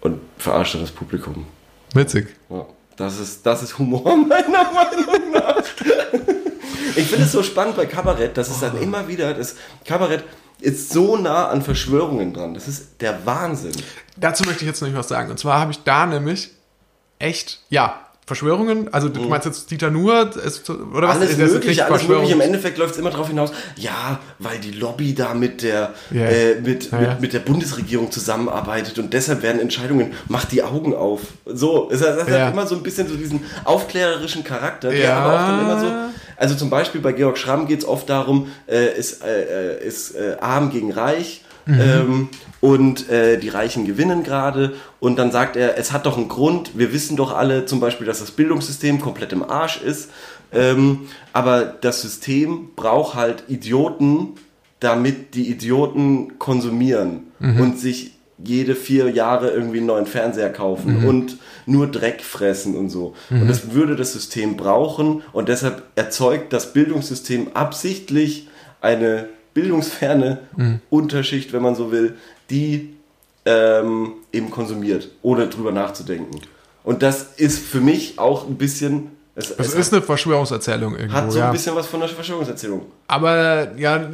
und verarscht dann das Publikum. Witzig. Ja, das, ist, das ist Humor meiner Meinung nach. Ich finde es so spannend bei Kabarett, dass es dann immer wieder, das Kabarett ist so nah an Verschwörungen dran. Das ist der Wahnsinn. Dazu möchte ich jetzt noch was sagen. Und zwar habe ich da nämlich echt, ja, Verschwörungen. Also du meinst jetzt Dieter Nuhr ist, oder was? Mhm. Alles Ist mögliche, alles mögliche. Im Endeffekt läuft es immer darauf hinaus, ja, weil die Lobby da mit der, Ja. äh, mit, Ja, ja. mit, mit der Bundesregierung zusammenarbeitet und deshalb werden Entscheidungen, macht die Augen auf. So, es hat, es Ja. hat immer so ein bisschen so diesen aufklärerischen Charakter, der Ja. aber auch dann immer so, also zum Beispiel bei Georg Schramm geht es oft darum, äh, ist, äh, äh, ist äh, arm gegen reich, Mhm. ähm, und äh, die Reichen gewinnen gerade. Und dann sagt er, es hat doch einen Grund. Wir wissen doch alle zum Beispiel, dass das Bildungssystem komplett im Arsch ist. Ähm, aber das System braucht halt Idioten, damit die Idioten konsumieren und sich jede vier Jahre irgendwie einen neuen Fernseher kaufen und nur Dreck fressen und so. Und das würde das System brauchen und deshalb erzeugt das Bildungssystem absichtlich eine bildungsferne Unterschicht, wenn man so will, die ähm, eben konsumiert, ohne drüber nachzudenken. Und das ist für mich auch ein bisschen, es, Das es ist eine Verschwörungserzählung irgendwo, hat so ja. ein bisschen was von einer Verschwörungserzählung. Aber ja,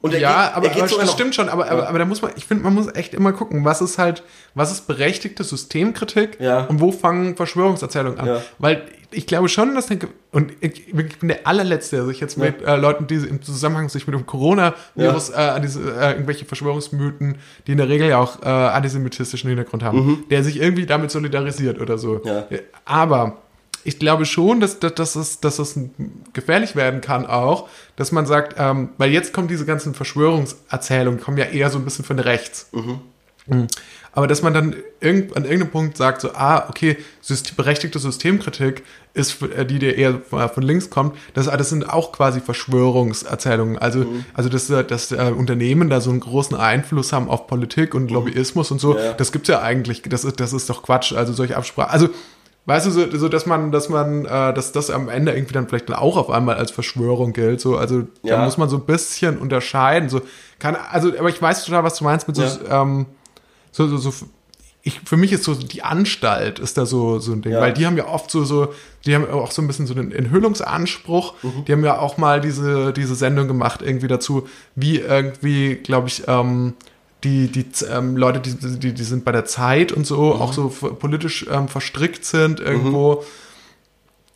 Und er ja, geht, aber, er geht aber das stimmt schon, aber, aber, aber da muss man, ich finde, man muss echt immer gucken, was ist halt, was ist berechtigte Systemkritik Ja. und wo fangen Verschwörungserzählungen an. Ja. Weil ich glaube schon, dass der, und ich, ich bin der allerletzte, der sich jetzt mit äh, Leuten, die im Zusammenhang sich mit dem Coronavirus äh, an diese äh, irgendwelche Verschwörungsmythen, die in der Regel ja auch äh, antisemitistischen Hintergrund haben, der sich irgendwie damit solidarisiert oder so. Mhm. Ja. Aber ich glaube schon, dass, dass, dass, es, dass es gefährlich werden kann auch, dass man sagt, ähm, weil jetzt kommen diese ganzen Verschwörungserzählungen, kommen ja eher so ein bisschen von rechts. Mhm. Aber dass man dann irgend, an irgendeinem Punkt sagt, so, ah, okay, System, berechtigte Systemkritik ist, äh, die dir eher von von links kommt, das, das sind auch quasi Verschwörungserzählungen. Also, also dass, äh, dass äh, Unternehmen da so einen großen Einfluss haben auf Politik und Lobbyismus und so, Ja. das gibt's ja eigentlich, das ist, das ist doch Quatsch, also solche Absprachen. Also, Weißt du, so, so dass man, dass man, äh, dass das am Ende irgendwie dann vielleicht dann auch auf einmal als Verschwörung gilt. So, also da Ja. muss man so ein bisschen unterscheiden. So kann, also, aber ich weiß total, was du meinst mit so, Ja. ähm, so, so, so ich, für mich ist so die Anstalt ist da so, so ein Ding, Ja. weil die haben ja oft so, so, die haben auch so ein bisschen so den Enthüllungsanspruch. Mhm. Die haben ja auch mal diese, diese Sendung gemacht, irgendwie dazu, wie irgendwie, glaube ich, ähm, die, die ähm, Leute, die, die, die sind bei der Zeit und so, Mhm. auch so politisch ähm, verstrickt sind irgendwo.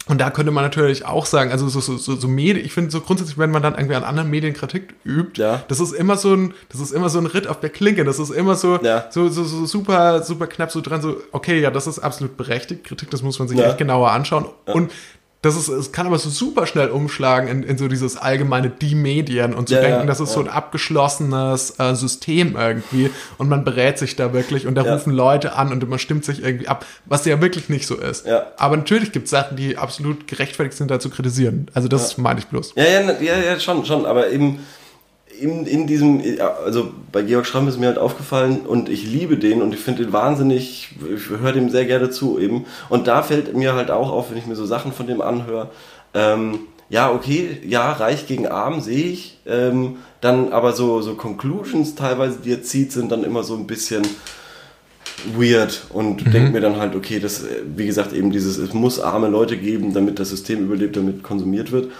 Und da könnte man natürlich auch sagen, also so, so, so, so Medien, ich finde so grundsätzlich, wenn man dann irgendwie an anderen Medien Kritik übt, Ja. das ist immer so ein, das ist immer so ein Ritt auf der Klinke, das ist immer so, Ja. so, so, so super, super knapp so dran, so, okay, ja, das ist absolut berechtigt, Kritik, das muss man sich Ja. echt genauer anschauen. Und Das ist, es kann aber so super schnell umschlagen in, in so dieses allgemeine die Medien und zu Ja, denken, ja, das ist so ein ja. abgeschlossenes äh, System irgendwie und man berät sich da wirklich und da Ja. rufen Leute an und man stimmt sich irgendwie ab, was ja wirklich nicht so ist. Ja. Aber natürlich gibt es Sachen, die absolut gerechtfertigt sind, da zu kritisieren. Also das meine ich bloß. Ja, ja, ja, ja, schon, schon, aber eben in, in diesem, also bei Georg Schramm ist mir halt aufgefallen und ich liebe den und ich finde den wahnsinnig, ich höre dem sehr gerne zu eben. Und da fällt mir halt auch auf, wenn ich mir so Sachen von dem anhöre, ähm, ja, okay, ja, reich gegen arm sehe ich, ähm, dann aber so, so Conclusions teilweise, die er zieht, sind dann immer so ein bisschen weird und denke mir dann halt, okay, das, äh, wie gesagt, eben dieses, es muss arme Leute geben, damit das System überlebt, damit konsumiert wird.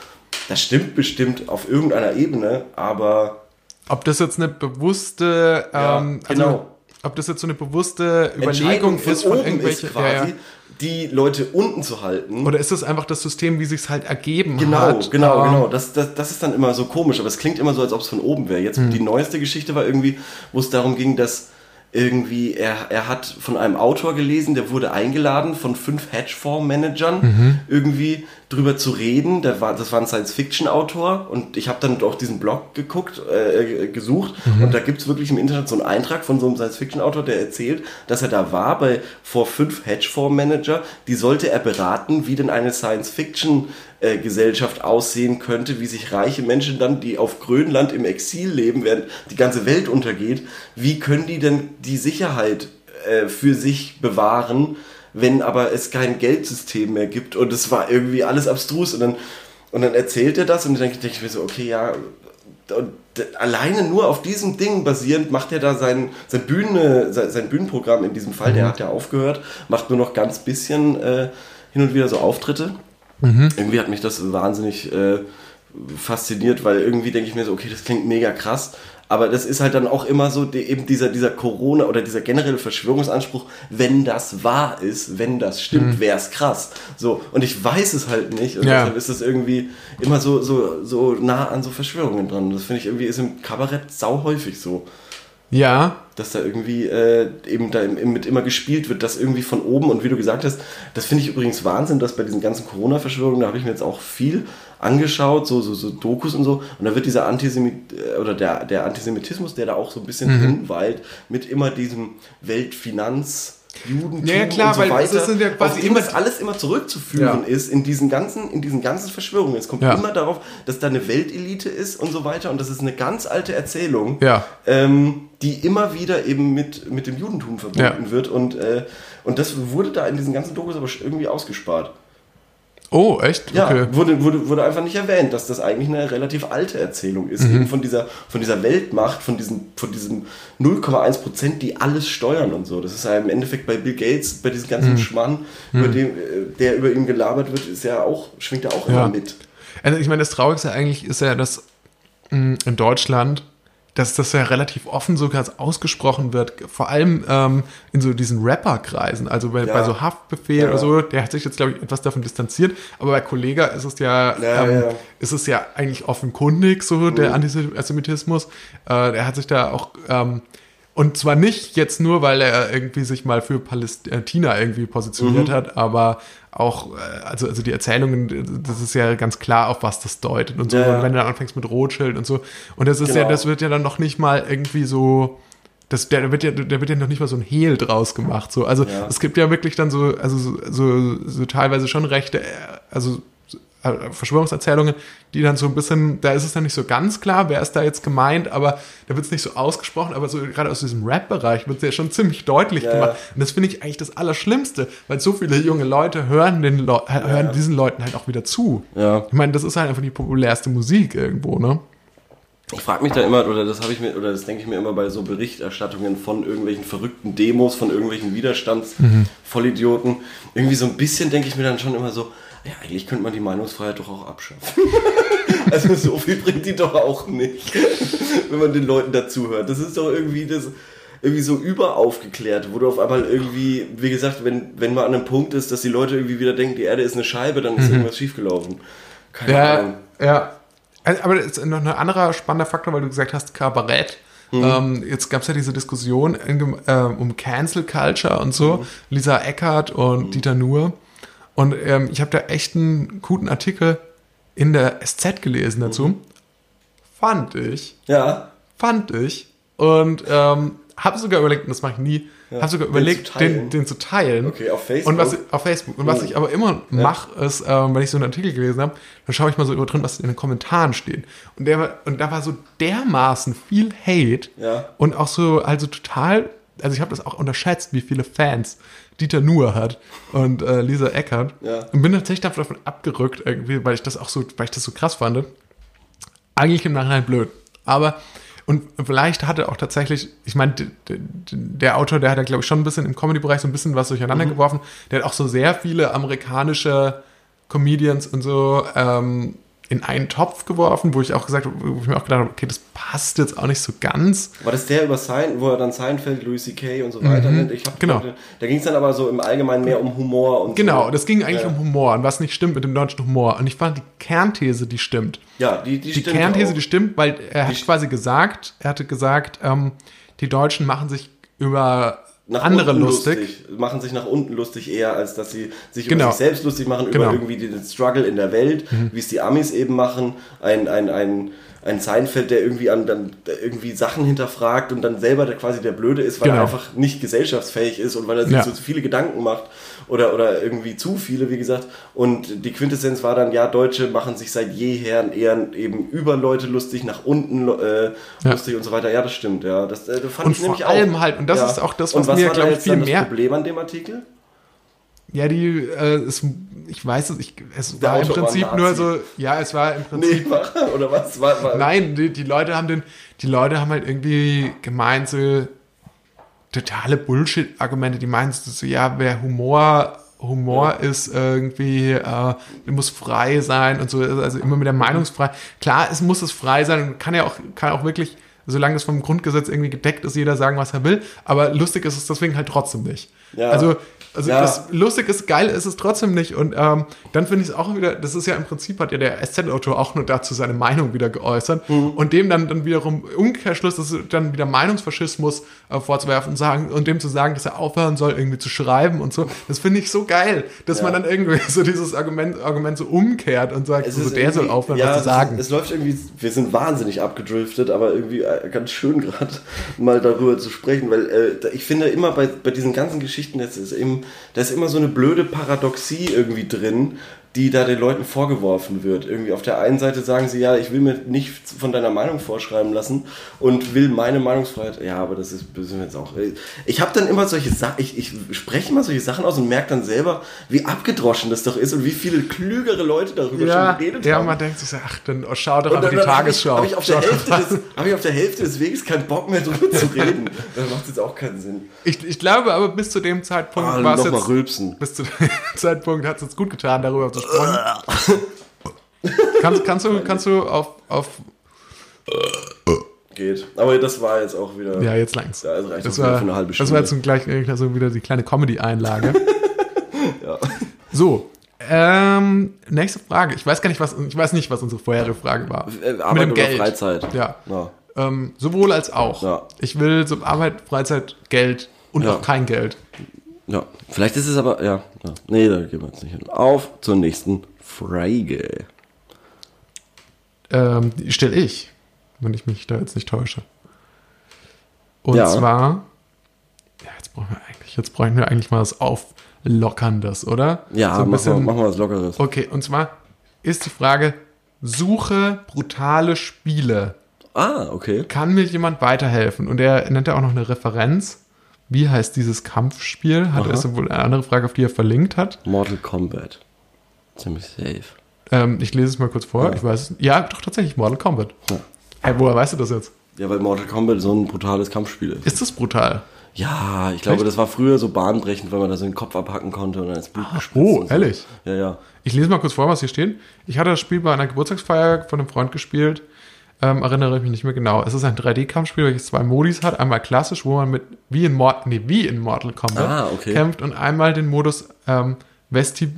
Das stimmt bestimmt auf irgendeiner Ebene, aber Ob das jetzt eine bewusste, Ja, ähm, genau. also, ob das jetzt so eine bewusste Überlegung von ist von oben irgendwelchen, ist quasi, ja, die Leute unten zu halten. oder ist das einfach das System, wie sich es halt ergeben Genau, hat? genau, Ähm, genau. Das, das, das ist dann immer so komisch, aber es klingt immer so, als ob es von oben wäre. Jetzt die neueste Geschichte war irgendwie, wo es darum ging, dass irgendwie er, er hat von einem Autor gelesen, der wurde eingeladen von fünf Hedgefonds-Managern irgendwie drüber zu reden. Der war, das war ein Science-Fiction-Autor und ich habe dann auch diesen Blog geguckt, äh, gesucht und da gibt's wirklich im Internet so einen Eintrag von so einem Science-Fiction-Autor, der erzählt, dass er da war bei vor fünf Hedgefonds-Manager, die sollte er beraten, wie denn eine Science-Fiction äh, Gesellschaft aussehen könnte, wie sich reiche Menschen dann, die auf Grönland im Exil leben, während die ganze Welt untergeht, wie können die denn die Sicherheit äh, für sich bewahren, wenn aber es kein Geldsystem mehr gibt und es war irgendwie alles abstrus und dann und dann erzählt er das und dann denke ich mir so, okay, ja, und alleine nur auf diesem Ding basierend macht er da sein, sein, Bühne, sein, sein Bühnenprogramm in diesem Fall, der hat ja aufgehört, macht nur noch ganz bisschen äh, hin und wieder so Auftritte. Irgendwie hat mich das wahnsinnig äh, fasziniert, weil irgendwie denke ich mir so, okay, das klingt mega krass. Aber das ist halt dann auch immer so die, eben dieser, dieser Corona oder dieser generelle Verschwörungsanspruch, wenn das wahr ist, wenn das stimmt, wäre es krass. So, und ich weiß es halt nicht. Und Ja. deshalb ist das irgendwie immer so, so, so nah an so Verschwörungen dran. Das finde ich irgendwie ist im Kabarett sau häufig so Ja, dass da irgendwie äh, eben da mit immer gespielt wird, dass irgendwie von oben und wie du gesagt hast, das finde ich übrigens Wahnsinn, dass bei diesen ganzen Corona-Verschwörungen, da habe ich mir jetzt auch viel angeschaut, so, so, so Dokus und so, und da wird dieser Antisemit äh, oder der, der Antisemitismus, der da auch so ein bisschen drin weilt, mit immer diesem Weltfinanz Judentum Ja, klar, und so weil weiter, das sind ja quasi auf dem immer- das alles immer zurückzuführen Ja. ist in diesen ganzen, in diesen ganzen Verschwörungen. Es kommt Ja. immer darauf, dass da eine Weltelite ist und so weiter und das ist eine ganz alte Erzählung Ja. ähm, die immer wieder eben mit, mit dem Judentum verbunden wird. Und, äh, und das wurde da in diesen ganzen Dokus aber irgendwie ausgespart. Oh, echt? Ja, Okay. wurde, wurde, wurde einfach nicht erwähnt, dass das eigentlich eine relativ alte Erzählung ist. Mhm. Eben von dieser, von dieser Weltmacht, von diesem, von diesem 0,1 Prozent, die alles steuern und so. Das ist ja im Endeffekt bei Bill Gates, bei diesem Mhm. ganzen Schmann, über dem, äh, der über ihn gelabert wird, ist ja auch, schwingt ja auch Ja. immer mit. Also ich meine, das Traurigste eigentlich ist ja, dass mh, in Deutschland, dass das ja relativ offen sogar ausgesprochen wird, vor allem ähm, in so diesen Rapper-Kreisen, also bei, Ja. bei so Haftbefehl Ja. oder so, der hat sich jetzt, glaube ich, etwas davon distanziert, aber bei Kollega ist es ja, Ja, ähm, ist es ja eigentlich offenkundig, so der Antisemitismus. Äh, der hat sich da auch ähm, und zwar nicht jetzt nur, weil er irgendwie sich mal für Palästina irgendwie positioniert Mhm. hat, aber auch, äh, also, also die Erzählungen, das ist ja ganz klar, auf was das deutet und so. Ja, ja. Und wenn du dann anfängst mit Rothschild und so. Und das ist ja, Genau. das wird ja dann noch nicht mal irgendwie so. Das, der, wird ja, der wird ja noch nicht mal so ein Hehl draus gemacht. So. Also Ja. es gibt ja wirklich dann so, also so, so, so teilweise schon rechte, äh, also Verschwörungserzählungen, die dann so ein bisschen, da ist es dann nicht so ganz klar, wer ist da jetzt gemeint, aber da wird es nicht so ausgesprochen, aber so gerade aus diesem Rap-Bereich wird es ja schon ziemlich deutlich Ja, gemacht. ja. Und das finde ich eigentlich das Allerschlimmste, weil so viele junge Leute hören, den Leu hören diesen Leuten halt auch wieder zu. Ja. Ich meine, das ist halt einfach die populärste Musik irgendwo, ne? Ich frage mich da immer, oder das habe ich mir, oder das denke ich mir immer bei so Berichterstattungen von irgendwelchen verrückten Demos, von irgendwelchen Widerstandsvollidioten. Irgendwie so ein bisschen denke ich mir dann schon immer so, ja, eigentlich könnte man die Meinungsfreiheit doch auch abschaffen. also so viel bringt die doch auch nicht, wenn man den Leuten dazuhört. Das ist doch irgendwie das irgendwie so überaufgeklärt, wo du auf einmal irgendwie, wie gesagt, wenn, wenn man an einem Punkt ist, dass die Leute irgendwie wieder denken, die Erde ist eine Scheibe, dann ist irgendwas schiefgelaufen. Keine Ahnung. Ja, ja. Also, Aber das ist noch ein anderer spannender Faktor, weil du gesagt hast, Kabarett. Ähm, jetzt gab es ja diese Diskussion in, äh, um Cancel Culture und so. Lisa Eckert und Dieter Nuhr. Und ähm, ich habe da echt einen guten Artikel in der SZ gelesen dazu. Mhm. Fand ich. Ja. Fand ich. Und ähm, habe sogar überlegt, und das mache ich nie, habe sogar den überlegt, zu den, den zu teilen. Okay, auf Facebook? Und was, auf Facebook. Und was Oh. ich aber immer mache, ist, ähm, wenn ich so einen Artikel gelesen habe, dann schaue ich mal so über drin, was in den Kommentaren steht. Und, der, und da war so dermaßen viel Hate Ja. und auch so, also total, also ich habe das auch unterschätzt, wie viele Fans Dieter Nuhr hat und äh, Lisa Eckert. Ja. Und bin tatsächlich davon abgerückt, irgendwie, weil ich das auch so, weil ich das so krass fand. Eigentlich im Nachhinein blöd. Aber, und vielleicht hatte auch tatsächlich, ich meine, der Autor, der hat ja, glaube ich, schon ein bisschen im Comedy-Bereich so ein bisschen was durcheinander geworfen. Der hat auch so sehr viele amerikanische Comedians und so ähm, in einen Topf geworfen, wo ich auch gesagt habe, wo ich mir auch gedacht habe, okay, das passt jetzt auch nicht so ganz. War das der über Sein, wo er dann Seinfeld, Louis C.K. und so weiter nennt? Ich hab, Genau. Da ging es dann aber so im Allgemeinen mehr um Humor und Genau, so. das ging eigentlich Ja. um Humor und was nicht stimmt mit dem deutschen Humor. Und ich fand die Kernthese, die stimmt. Ja, die, die, Die stimmt Kernthese, auch. die stimmt, weil er hat Die- quasi gesagt, er hatte gesagt, ähm, die Deutschen machen sich über nach andere unten lustig. Machen sich nach unten lustig eher, als dass sie sich Genau. über sich selbst lustig machen, Genau. über irgendwie den Struggle in der Welt, wie es die Amis eben machen. Ein, ein, ein, ein Seinfeld, der irgendwie an dann irgendwie Sachen hinterfragt und dann selber der quasi der Blöde ist, weil er Genau. einfach nicht gesellschaftsfähig ist und weil er sich Ja. so viele Gedanken macht oder, oder irgendwie zu viele, wie gesagt. Und die Quintessenz war dann, ja, Deutsche machen sich seit jeher eher eben über Leute lustig, nach unten äh, Ja. lustig und so weiter. Ja, das stimmt, ja. Das, äh, fand Und ich vor nämlich allem auch. halt, und das ja. ist auch das, Und was was mir, war da glaub ich, jetzt viel dann das mehr- Problem an dem Artikel? Ja, die, äh, es, ich weiß es, ich, es Der war im war ein Prinzip Nazi. nur so, ja, es war im Prinzip Nee, war, oder was? War, war, Nein, die, die Leute haben den, die Leute haben halt irgendwie gemeint, so totale Bullshit-Argumente, die meinen so, ja, wer Humor, Humor ist irgendwie, äh, der muss frei sein und so, also immer mit der Meinungsfreiheit. Klar, es muss es frei sein und kann ja auch, kann auch wirklich, solange es vom Grundgesetz irgendwie gedeckt ist, jeder sagen, was er will, aber lustig ist es deswegen halt trotzdem nicht. Ja. Also, also Ja. das lustig ist, geil ist es trotzdem nicht. Und ähm, dann finde ich es auch wieder, das ist ja im Prinzip, hat ja der SZ-Autor auch nur dazu seine Meinung wieder geäußert. Mhm. Und dem dann, dann wiederum Umkehrschluss, das ist dann wieder Meinungsfaschismus äh, vorzuwerfen und sagen, und dem zu sagen, dass er aufhören soll, irgendwie zu schreiben und so. Das finde ich so geil, dass Ja. man dann irgendwie so dieses Argument, Argument so umkehrt und sagt, Es so, der soll aufhören, ja, was zu es- sagen. Es läuft irgendwie, wir sind wahnsinnig abgedriftet, aber irgendwie äh, ganz schön gerade mal darüber zu sprechen, weil äh, ich finde immer bei, bei diesen ganzen Geschichten, das ist eben, da ist immer so eine blöde Paradoxie irgendwie drin, die da den Leuten vorgeworfen wird. Irgendwie auf der einen Seite sagen sie, ja, ich will mir nicht von deiner Meinung vorschreiben lassen und will meine Meinungsfreiheit. Ja, aber das ist sind wir jetzt auch. Ich habe dann immer solche Sachen, ich, ich spreche immer solche Sachen aus und merke dann selber, wie abgedroschen das doch ist und wie viele klügere Leute darüber ja, schon geredet ja, haben. man denkt sich ach, dann schau doch aber die dann habe ich, Tagesschau. hab ich, auf der Hälfte des, hab ich auf der Hälfte des Weges keinen Bock mehr drüber zu reden. Dann macht es jetzt auch keinen Sinn. Ich, ich glaube aber bis zu dem Zeitpunkt Ah, war es jetzt, rülpsen. bis zu dem Zeitpunkt hat es jetzt gut getan, darüber zu sprechen. kannst, kannst, du, kannst du auf, auf Geht. Aber das war jetzt auch wieder. ja, jetzt langs. Ja, das reicht das, war, für eine halbe das Stunde. war jetzt gleich, also wieder die kleine Comedy-Einlage. Ja. So, ähm, nächste Frage. Ich weiß gar nicht, was, ich weiß nicht, was unsere vorherige Frage war. Äh, Arbeit oder Freizeit? Ja. Ja. Ähm, sowohl als auch. Ja. Ich will so Arbeit, Freizeit, Geld und Ja. auch kein Geld. Ja. Vielleicht ist es aber. Ja. ja. Nee, da gehen wir jetzt nicht hin. Auf zur nächsten Frage. Ähm, die stelle ich, wenn ich mich da jetzt nicht täusche. Und Ja. zwar, ja, jetzt brauchen wir eigentlich, jetzt bräuchten wir eigentlich mal was Auflockerndes, oder? Ja, so ein machen, wir, bisschen. machen wir was Lockeres. Okay, und zwar ist die Frage: Suche brutale Spiele. Ah, okay. Kann mir jemand weiterhelfen? Und er nennt ja auch noch eine Referenz. Wie heißt dieses Kampfspiel? Hat Aha. er ist wohl eine andere Frage, auf die er verlinkt hat. Mortal Kombat. Ziemlich safe. Ähm, ich lese es mal kurz vor. Ja. Ich weiß. Ja, doch tatsächlich Mortal Kombat. Ja. Hey, woher weißt du das jetzt? Ja, weil Mortal Kombat so ein brutales Kampfspiel ist. Ist das brutal? Ja, ich glaube, Echt? das war früher so bahnbrechend, weil man da so den Kopf abhacken konnte und dann ins Blut gespritzt Oh, so. ehrlich? Ja, ja. Ich lese mal kurz vor, was hier steht. Ich hatte das Spiel bei einer Geburtstagsfeier von einem Freund gespielt. Ähm, erinnere ich mich nicht mehr genau. Es ist ein 3D-Kampfspiel, welches zwei Modis hat. Einmal klassisch, wo man mit wie in, Mor nee, wie in Mortal Kombat Ah, okay. kämpft und einmal den Modus ähm, Vesti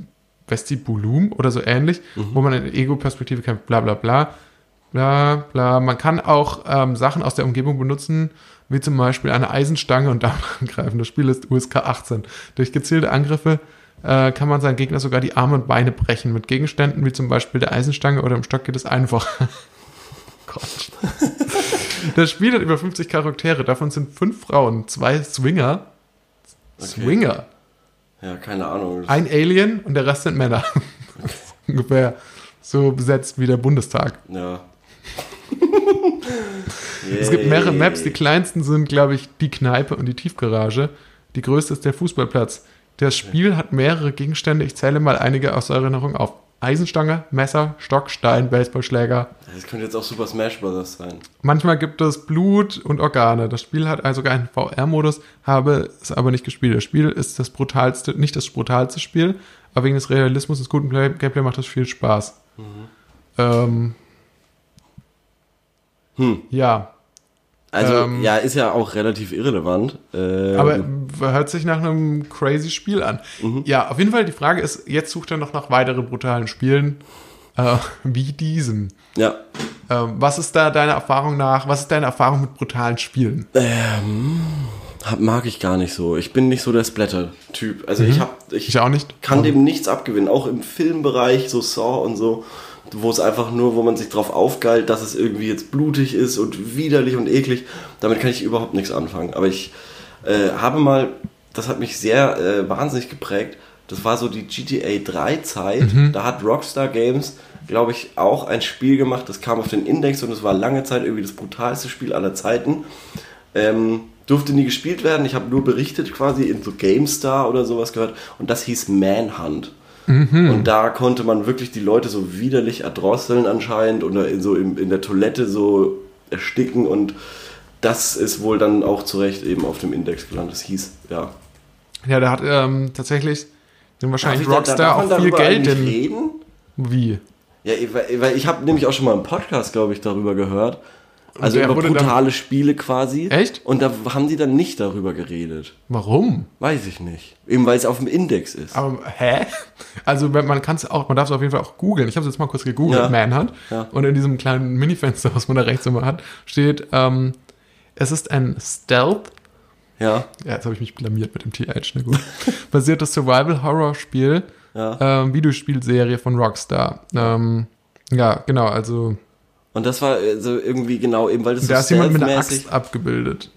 Vestibulum oder so ähnlich, Mhm. wo man in Ego-Perspektive kämpft, bla bla bla. Bla bla. Man kann auch ähm, Sachen aus der Umgebung benutzen, wie zum Beispiel eine Eisenstange und damit angreifen. Das Spiel ist USK 18. Durch gezielte Angriffe äh, kann man seinen Gegner sogar die Arme und Beine brechen. Mit Gegenständen wie zum Beispiel der Eisenstange oder im Stock geht es einfach. Gott. Das Spiel hat über 50 Charaktere, davon sind fünf Frauen, zwei Swinger. Swinger. Ja, keine Ahnung. Ein Alien und der Rest sind Männer. Ungefähr so besetzt wie der Bundestag. Ja. Es gibt mehrere Maps. Die kleinsten sind, glaube ich, die Kneipe und die Tiefgarage. Die größte ist der Fußballplatz. Das Spiel hat mehrere Gegenstände. Ich zähle mal einige aus eurer Erinnerung auf. Eisenstange, Messer, Stock, Stein, Baseballschläger. Das könnte jetzt auch Super Smash Bros. sein. Manchmal gibt es Blut und Organe. Das Spiel hat also sogar einen VR-Modus, habe es aber nicht gespielt. Das Spiel ist das brutalste, nicht das brutalste Spiel, aber wegen des Realismus des guten Play Gameplay macht das viel Spaß. Ähm, Hm. ja, Also, Ähm, ja, ist ja auch relativ irrelevant. Äh, aber hört sich nach einem crazy Spiel an. Ja, auf jeden Fall die Frage ist, jetzt sucht er noch nach weiteren brutalen Spielen äh, wie diesem. ja. Ähm, was ist da deiner Erfahrung nach, was ist deine Erfahrung mit brutalen Spielen? Hab, mag ich gar nicht so. Ich bin nicht so der Splatter-Typ. Also ich hab, ich, Ich auch nicht. kann dem nichts abgewinnen. Auch im Filmbereich, so Saw und so, wo es einfach nur, wo man sich drauf aufgeilt, dass es irgendwie jetzt blutig ist und widerlich und eklig. Damit kann ich überhaupt nichts anfangen. Aber ich äh, habe mal, das hat mich sehr äh, wahnsinnig geprägt. Das war so die GTA 3 Zeit. Da hat Rockstar Games, glaube ich, auch ein Spiel gemacht. Das kam auf den Index und es war lange Zeit irgendwie das brutalste Spiel aller Zeiten. Ähm, durfte nie gespielt werden. Ich habe nur berichtet quasi in so GameStar oder sowas gehört. Und das hieß Manhunt. Und da konnte man wirklich die Leute so widerlich erdrosseln anscheinend oder in, so in, in der Toilette so ersticken. Und das ist wohl dann auch zu Recht eben auf dem Index gelandet. Das hieß, ja. Ja, da hat ähm, tatsächlich den wahrscheinlich Darf da- Rockstar darf man auch viel Geld in. reden? Wie? Ja, weil, weil ich habe nämlich auch schon mal im Podcast, glaube ich, darüber gehört. Also über brutale Spiele quasi. Echt? Und da haben die dann nicht darüber geredet. Warum? Weiß ich nicht. Eben weil es auf dem Index ist. Aber hä? Also man kann es auch, man darf es auf jeden Fall auch googeln. Ich habe es jetzt mal kurz gegoogelt, Ja. Manhunt. Ja. Und in diesem kleinen Minifenster, was man da rechts immer hat, steht, ähm, es ist ein Stealth, Ja, ja, jetzt habe ich mich blamiert mit dem TH, na gut, basiertes Survival-Horror-Spiel, ja. ähm, Videospielserie von Rockstar. Ähm, ja, genau, also Und das war äh, so irgendwie genau eben, weil das da so ist jemand mit einer Axt abgebildet.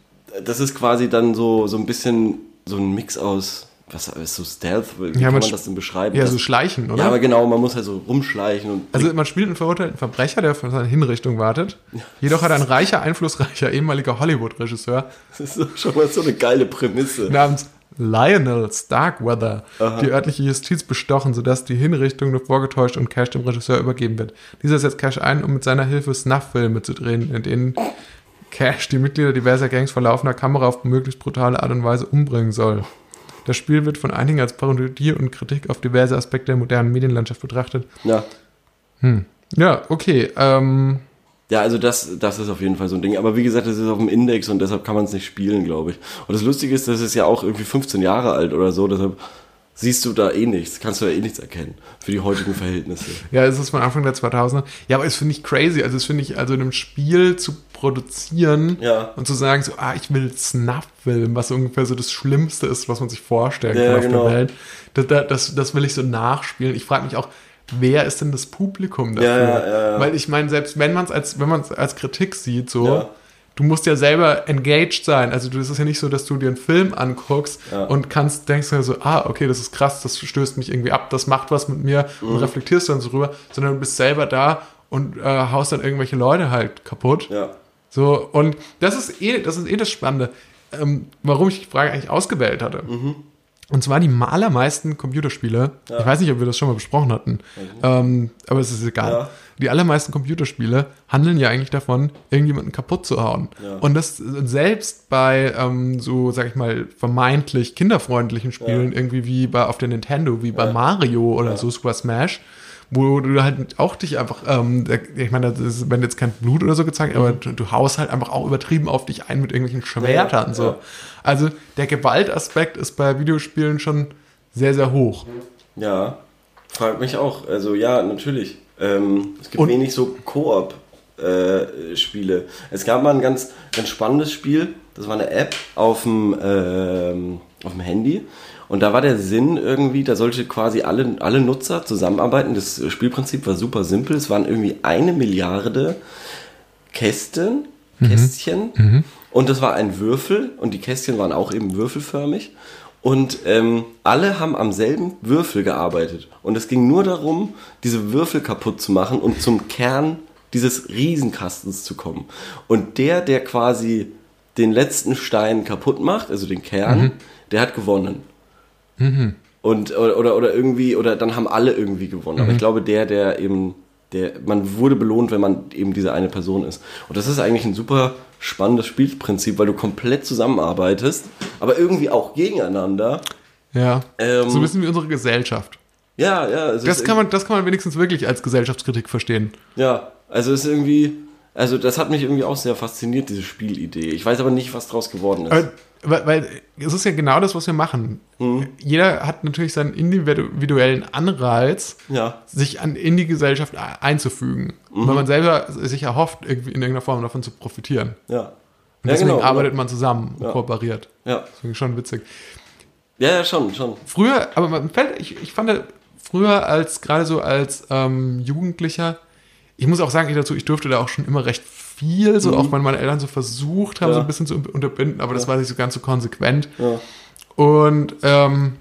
Das ist quasi dann so, so ein bisschen so ein Mix aus, was ist so Stealth? Wie kann man das denn beschreiben? Ja, das, so schleichen, oder? ja, aber genau, man muss halt so rumschleichen und Also man spielt einen verurteilten Verbrecher, der auf seine Hinrichtung wartet. Jedoch hat ein reicher, einflussreicher ehemaliger Hollywood-Regisseur das ist schon mal so eine geile Prämisse. namens Lionel Starkweather die örtliche Justiz bestochen, sodass die Hinrichtung nur vorgetäuscht und Cash dem Regisseur übergeben wird. Dieser setzt Cash ein, um mit seiner Hilfe Snuff-Filme zu drehen, in denen Cash die Mitglieder diverser Gangs vor laufender Kamera auf möglichst brutale Art und Weise umbringen soll. Das Spiel wird von einigen als Parodie und Kritik auf diverse Aspekte der modernen Medienlandschaft betrachtet. Ja. Ja, okay. Ähm, Ja, also das, das ist auf jeden Fall so ein Ding. Aber wie gesagt, das ist auf dem Index und deshalb kann man es nicht spielen, glaube ich. Und das Lustige ist, das ist ja auch irgendwie 15 Jahre alt oder so, deshalb siehst du da eh nichts, kannst du da eh nichts erkennen für die heutigen Verhältnisse. Ja, es ist von Anfang der 2000er. Ja, aber es finde ich crazy. Also, es finde ich, also in einem Spiel zu produzieren Ja. und zu sagen, so, ah, ich will Snuff-Film, was ungefähr so das Schlimmste ist, was man sich vorstellen Ja, kann auf genau. der Welt. Das- das, das will ich so nachspielen. Ich frage mich auch, wer ist denn das Publikum dafür? Ja, ja, ja. Weil ich meine, selbst wenn man es als, wenn man es als Kritik sieht, so, du musst ja selber engaged sein. Also du- es ist ja nicht so, dass du dir einen Film anguckst und kannst, denkst du so, ah, okay, das ist krass, das stößt mich irgendwie ab, das macht was mit mir Mhm. und reflektierst dann so rüber, sondern du bist selber da und äh, haust dann irgendwelche Leute halt kaputt. Ja. So, und das ist eh, das ist eh das Spannende, ähm, warum ich die Frage eigentlich ausgewählt hatte. Und zwar die allermeisten Computerspiele, ich weiß nicht, ob wir das schon mal besprochen hatten, ähm, aber es ist egal. Ja. Die allermeisten Computerspiele handeln ja eigentlich davon, irgendjemanden kaputt zu hauen. Ja. Und das selbst bei ähm, so, sag ich mal, vermeintlich kinderfreundlichen Spielen, irgendwie wie bei auf der Nintendo, wie bei Mario oder so Super Smash, wo du halt auch dich einfach, ähm, ich meine, das ist, wenn jetzt kein Blut oder so gezeigt, aber du, du haust halt einfach auch übertrieben auf dich ein mit irgendwelchen Schwertern. Ja, so. ja. Also der Gewaltaspekt ist bei Videospielen schon sehr, sehr hoch. Ja. Fragt mich auch. Also ja, natürlich. Ähm, es gibt Und- wenig so Koop. Äh, Spiele. Es gab mal ein ganz, ganz spannendes Spiel, das war eine App auf dem, ähm, auf dem Handy. Und da war der Sinn irgendwie, da sollte quasi alle, alle Nutzer zusammenarbeiten. Das Spielprinzip war super simpel. Es waren irgendwie eine Milliarde Kästen, Kästchen. Und das war ein Würfel und die Kästchen waren auch eben würfelförmig. Und ähm, alle haben am selben Würfel gearbeitet. Und es ging nur darum, diese Würfel kaputt zu machen und zum Kern dieses Riesenkastens zu kommen. Und der, der quasi den letzten Stein kaputt macht, also den Kern, der hat gewonnen. Und oder, oder, irgendwie, oder dann haben alle irgendwie gewonnen. Aber ich glaube, der, der eben, der, man wurde belohnt, wenn man eben diese eine Person ist. Und das ist eigentlich ein super spannendes Spielprinzip, weil du komplett zusammenarbeitest, aber irgendwie auch gegeneinander. Ja. Ähm, so ein bisschen wie unsere Gesellschaft. Ja, ja. Das kann, man, das kann man wenigstens wirklich als Gesellschaftskritik verstehen. Ja, also es ist irgendwie, also das hat mich irgendwie auch sehr fasziniert, diese Spielidee. Ich weiß aber nicht, was draus geworden ist. Aber, weil, weil es ist ja genau das, was wir machen. Mhm. Jeder hat natürlich seinen individuellen Anreiz, ja, sich an, in die Gesellschaft einzufügen. Mhm. Weil man selber sich erhofft, irgendwie in irgendeiner Form davon zu profitieren. ja. Und Ja, deswegen genau, arbeitet ja. man zusammen und Ja. kooperiert. Ja. Ich schon witzig. ja, ja, schon, schon. Früher, aber man fällt, ich, ich fand früher als, gerade so als ähm, Jugendlicher, ich muss auch sagen, ich dazu, ich durfte da auch schon immer recht viel, so auch wenn meine Eltern so versucht haben, Mhm. Ja. so ein bisschen zu unterbinden, aber das war nicht so ganz so konsequent. Ja. Und ähm,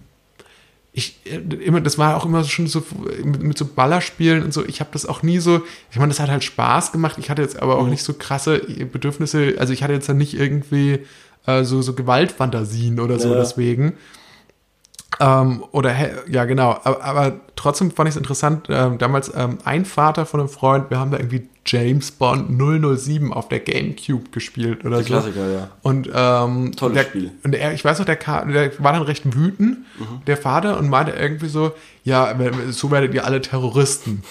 ich äh, immer, das war auch immer schon so mit, mit so Ballerspielen und so. Ich habe das auch nie so. Ich meine, das hat halt Spaß gemacht. Ich hatte jetzt aber Mhm. auch nicht so krasse Bedürfnisse. Also ich hatte jetzt dann nicht irgendwie äh, so so Gewaltfantasien oder so deswegen. Ähm, oder ja genau. Aber, aber trotzdem fand ich es interessant. Ähm, damals ähm, ein Vater von einem Freund. Wir haben da irgendwie James Bond 007 auf der GameCube gespielt oder Der so. Klassiker, ja. Und ähm, Tolles der, Spiel. Und er, ich weiß noch, der, der war dann recht wütend, der Vater, und meinte irgendwie so, ja, so werdet ihr alle Terroristen.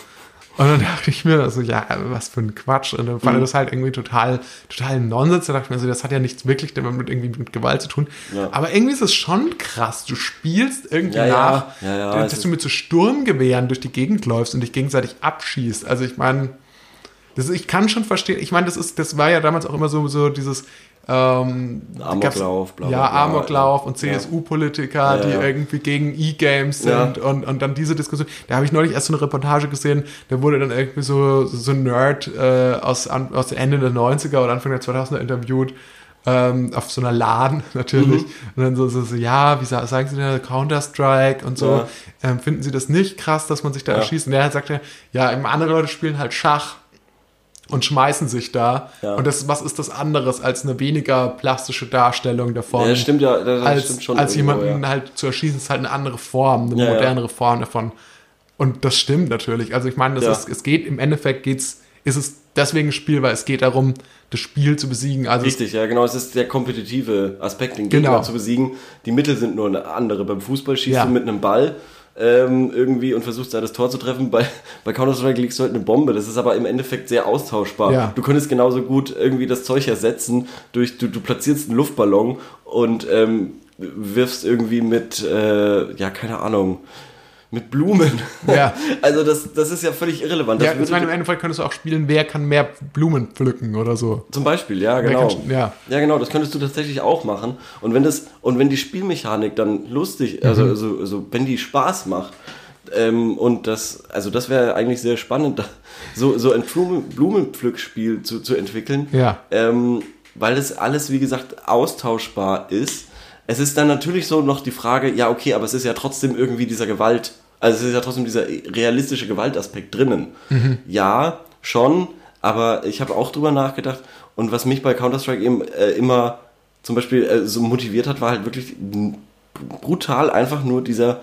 Und dann dachte ich mir so, ja, was für ein Quatsch. Und dann Mhm. fand er das halt irgendwie total, total Nonsens. Da dachte ich mir so, das hat ja nichts wirklich damit irgendwie mit Gewalt zu tun. Ja. Aber irgendwie ist es schon krass. Du spielst irgendwie Ja, nach, Ja, dass du mit so Sturmgewehren durch die Gegend läufst und dich gegenseitig abschießt. Also ich meine, das, ich kann schon verstehen. Ich meine, das ist, das war ja damals auch immer so, so dieses ähm, Amoklauf, bla, bla, ja. Amoklauf und. CSU-Politiker, Ja, die irgendwie gegen E-Games sind Ja. und, und dann diese Diskussion. Da habe ich neulich erst so eine Reportage gesehen, da wurde dann irgendwie so, so ein Nerd äh, aus, an, aus Ende der 90er oder Anfang der 2000er interviewt. Ähm, auf so einer Laden natürlich. Mhm. Und dann so, so, so, ja, wie sa- sagen Sie denn Counter-Strike und so. Ja. Ähm, finden Sie das nicht krass, dass man sich da Ja. erschießt? Und der sagt ja, ja, eben andere Leute spielen halt Schach und schmeißen sich da. Ja. Und das, was ist das anderes als eine weniger plastische Darstellung davon? Ja, das stimmt ja, das, als, stimmt schon. als irgendwo, jemanden ja. halt zu erschießen, ist halt eine andere Form, eine Ja, modernere Form davon. Und das stimmt natürlich. Also ich meine, das ist, es geht im Endeffekt geht's, ist es deswegen ein Spiel, weil es geht darum, das Spiel zu besiegen. Also Richtig, ja, genau. Es ist der kompetitive Aspekt, den Genau. Gegner zu besiegen. Die Mittel sind nur eine andere. Beim Fußball schießt du mit einem Ball ähm, irgendwie und versuchst da das Tor zu treffen. Bei, bei Counter-Strike legst du halt eine Bombe. Das ist aber im Endeffekt sehr austauschbar. Ja. Du könntest genauso gut irgendwie das Zeug ersetzen durch, du, du platzierst einen Luftballon und ähm, wirfst irgendwie mit, äh, ja, keine Ahnung, mit Blumen. Ja. Also das, das ist ja völlig irrelevant. Das ja, ich meine, im Endeffekt könntest du auch spielen, wer kann mehr Blumen pflücken oder so. Zum Beispiel, ja, genau. kann- ja. ja, genau, das könntest du tatsächlich auch machen. Und wenn das, und wenn die Spielmechanik dann lustig, also, Mhm. also, also wenn die Spaß macht, ähm, und das, also das wäre eigentlich sehr spannend, so, so ein Blumen, Blumenpflückspiel zu, zu entwickeln. Ja. Ähm, weil es alles, wie gesagt, austauschbar ist. Es ist dann natürlich so noch die Frage, ja, okay, aber es ist ja trotzdem irgendwie dieser Gewalt, also es ist ja trotzdem dieser realistische Gewaltaspekt drinnen. Ja, schon, aber ich habe auch drüber nachgedacht und was mich bei Counter-Strike eben äh, immer zum Beispiel äh, so motiviert hat, war halt wirklich brutal einfach nur dieser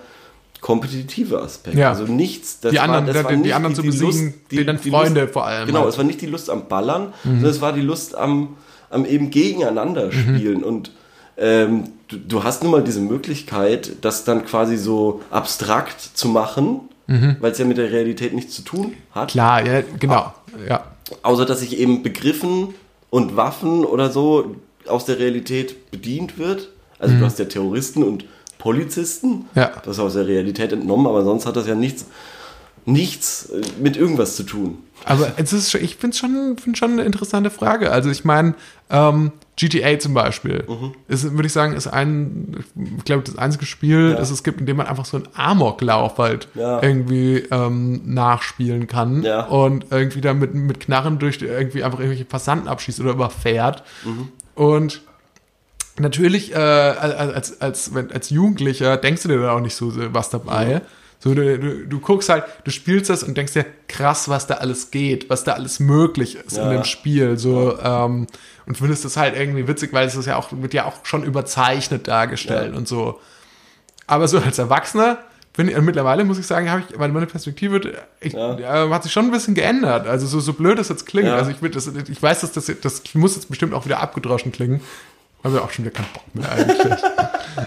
kompetitive Aspekt. Ja. Also nichts, das Die anderen- das die- die anderen zu besiegen, die dann Freunde vor allem Genau, halt. es war nicht die Lust am Ballern, sondern es war die Lust am, am eben gegeneinander spielen. Und ähm, du, du hast nun mal diese Möglichkeit, das dann quasi so abstrakt zu machen, weil es ja mit der Realität nichts zu tun hat. Klar, ja, genau. Ja. Außer dass sich eben Begriffen und Waffen oder so aus der Realität bedient wird. Also du hast ja Terroristen und Polizisten. Ja. Das ist aus der Realität entnommen, aber sonst hat das ja nichts nichts äh, mit irgendwas zu tun. Aber es ist, schon- ich finde es schon, find schon eine interessante Frage. Also ich meine, ähm, GTA zum Beispiel, Mhm. ist, würde ich sagen, ist ein, ich glaube, das einzige Spiel, Ja. das es gibt, in dem man einfach so einen Amoklauf halt Ja. irgendwie ähm, nachspielen kann Ja. und irgendwie da mit, mit Knarren durch irgendwie einfach irgendwelche Passanten abschießt oder überfährt. Mhm. Und natürlich, äh, als, als, als, wenn, als Jugendlicher denkst du dir da auch nicht so was dabei. So, du, du, du guckst halt, du spielst das und denkst dir, krass, was da alles geht, was da alles möglich ist in Ja. dem Spiel. So, ähm, und findest das halt irgendwie witzig, weil es ist ja auch, wird ja auch schon überzeichnet dargestellt Ja. und so. Aber so als Erwachsener, bin ich, mittlerweile muss ich sagen, habe ich, meine meine Perspektive ich, Ja. äh, hat sich schon ein bisschen geändert. Also so, so blöd das jetzt klingt. Ja. Also ich, das, ich weiß, dass das, das muss jetzt bestimmt auch wieder abgedroschen klingen. Habe ja auch schon wieder keinen Bock mehr eigentlich.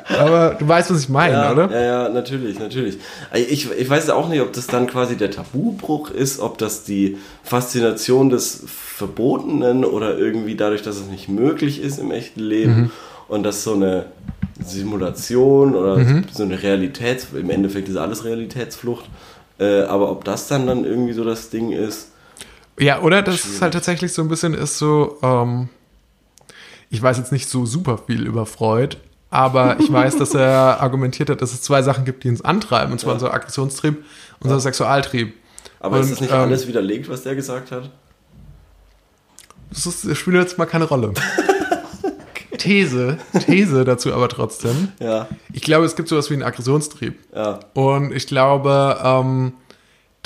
Aber du weißt, was ich meine, Ja, oder? ja, ja, natürlich, natürlich. Ich, ich weiß auch nicht, ob das dann quasi der Tabubruch ist, ob das die Faszination des Verbotenen oder irgendwie dadurch, dass es nicht möglich ist im echten Leben Mhm. und dass so eine Simulation oder Mhm. so eine Realitäts, im Endeffekt ist alles Realitätsflucht, äh, aber ob das dann dann irgendwie so das Ding ist, Ja, oder dass es halt tatsächlich so ein bisschen ist so, ähm, ich weiß jetzt nicht so super viel über Freud, aber ich weiß, dass er argumentiert hat, dass es zwei Sachen gibt, die uns antreiben, und zwar unser Aggressionstrieb und unser Sexualtrieb. aber ist Und, das nicht ähm, alles widerlegt, was der gesagt hat? Das, ist, das spielt jetzt mal keine Rolle. These, These dazu aber trotzdem. Ja, Ich glaube, es gibt sowas wie einen Aggressionstrieb. ja, Und ich glaube, ähm,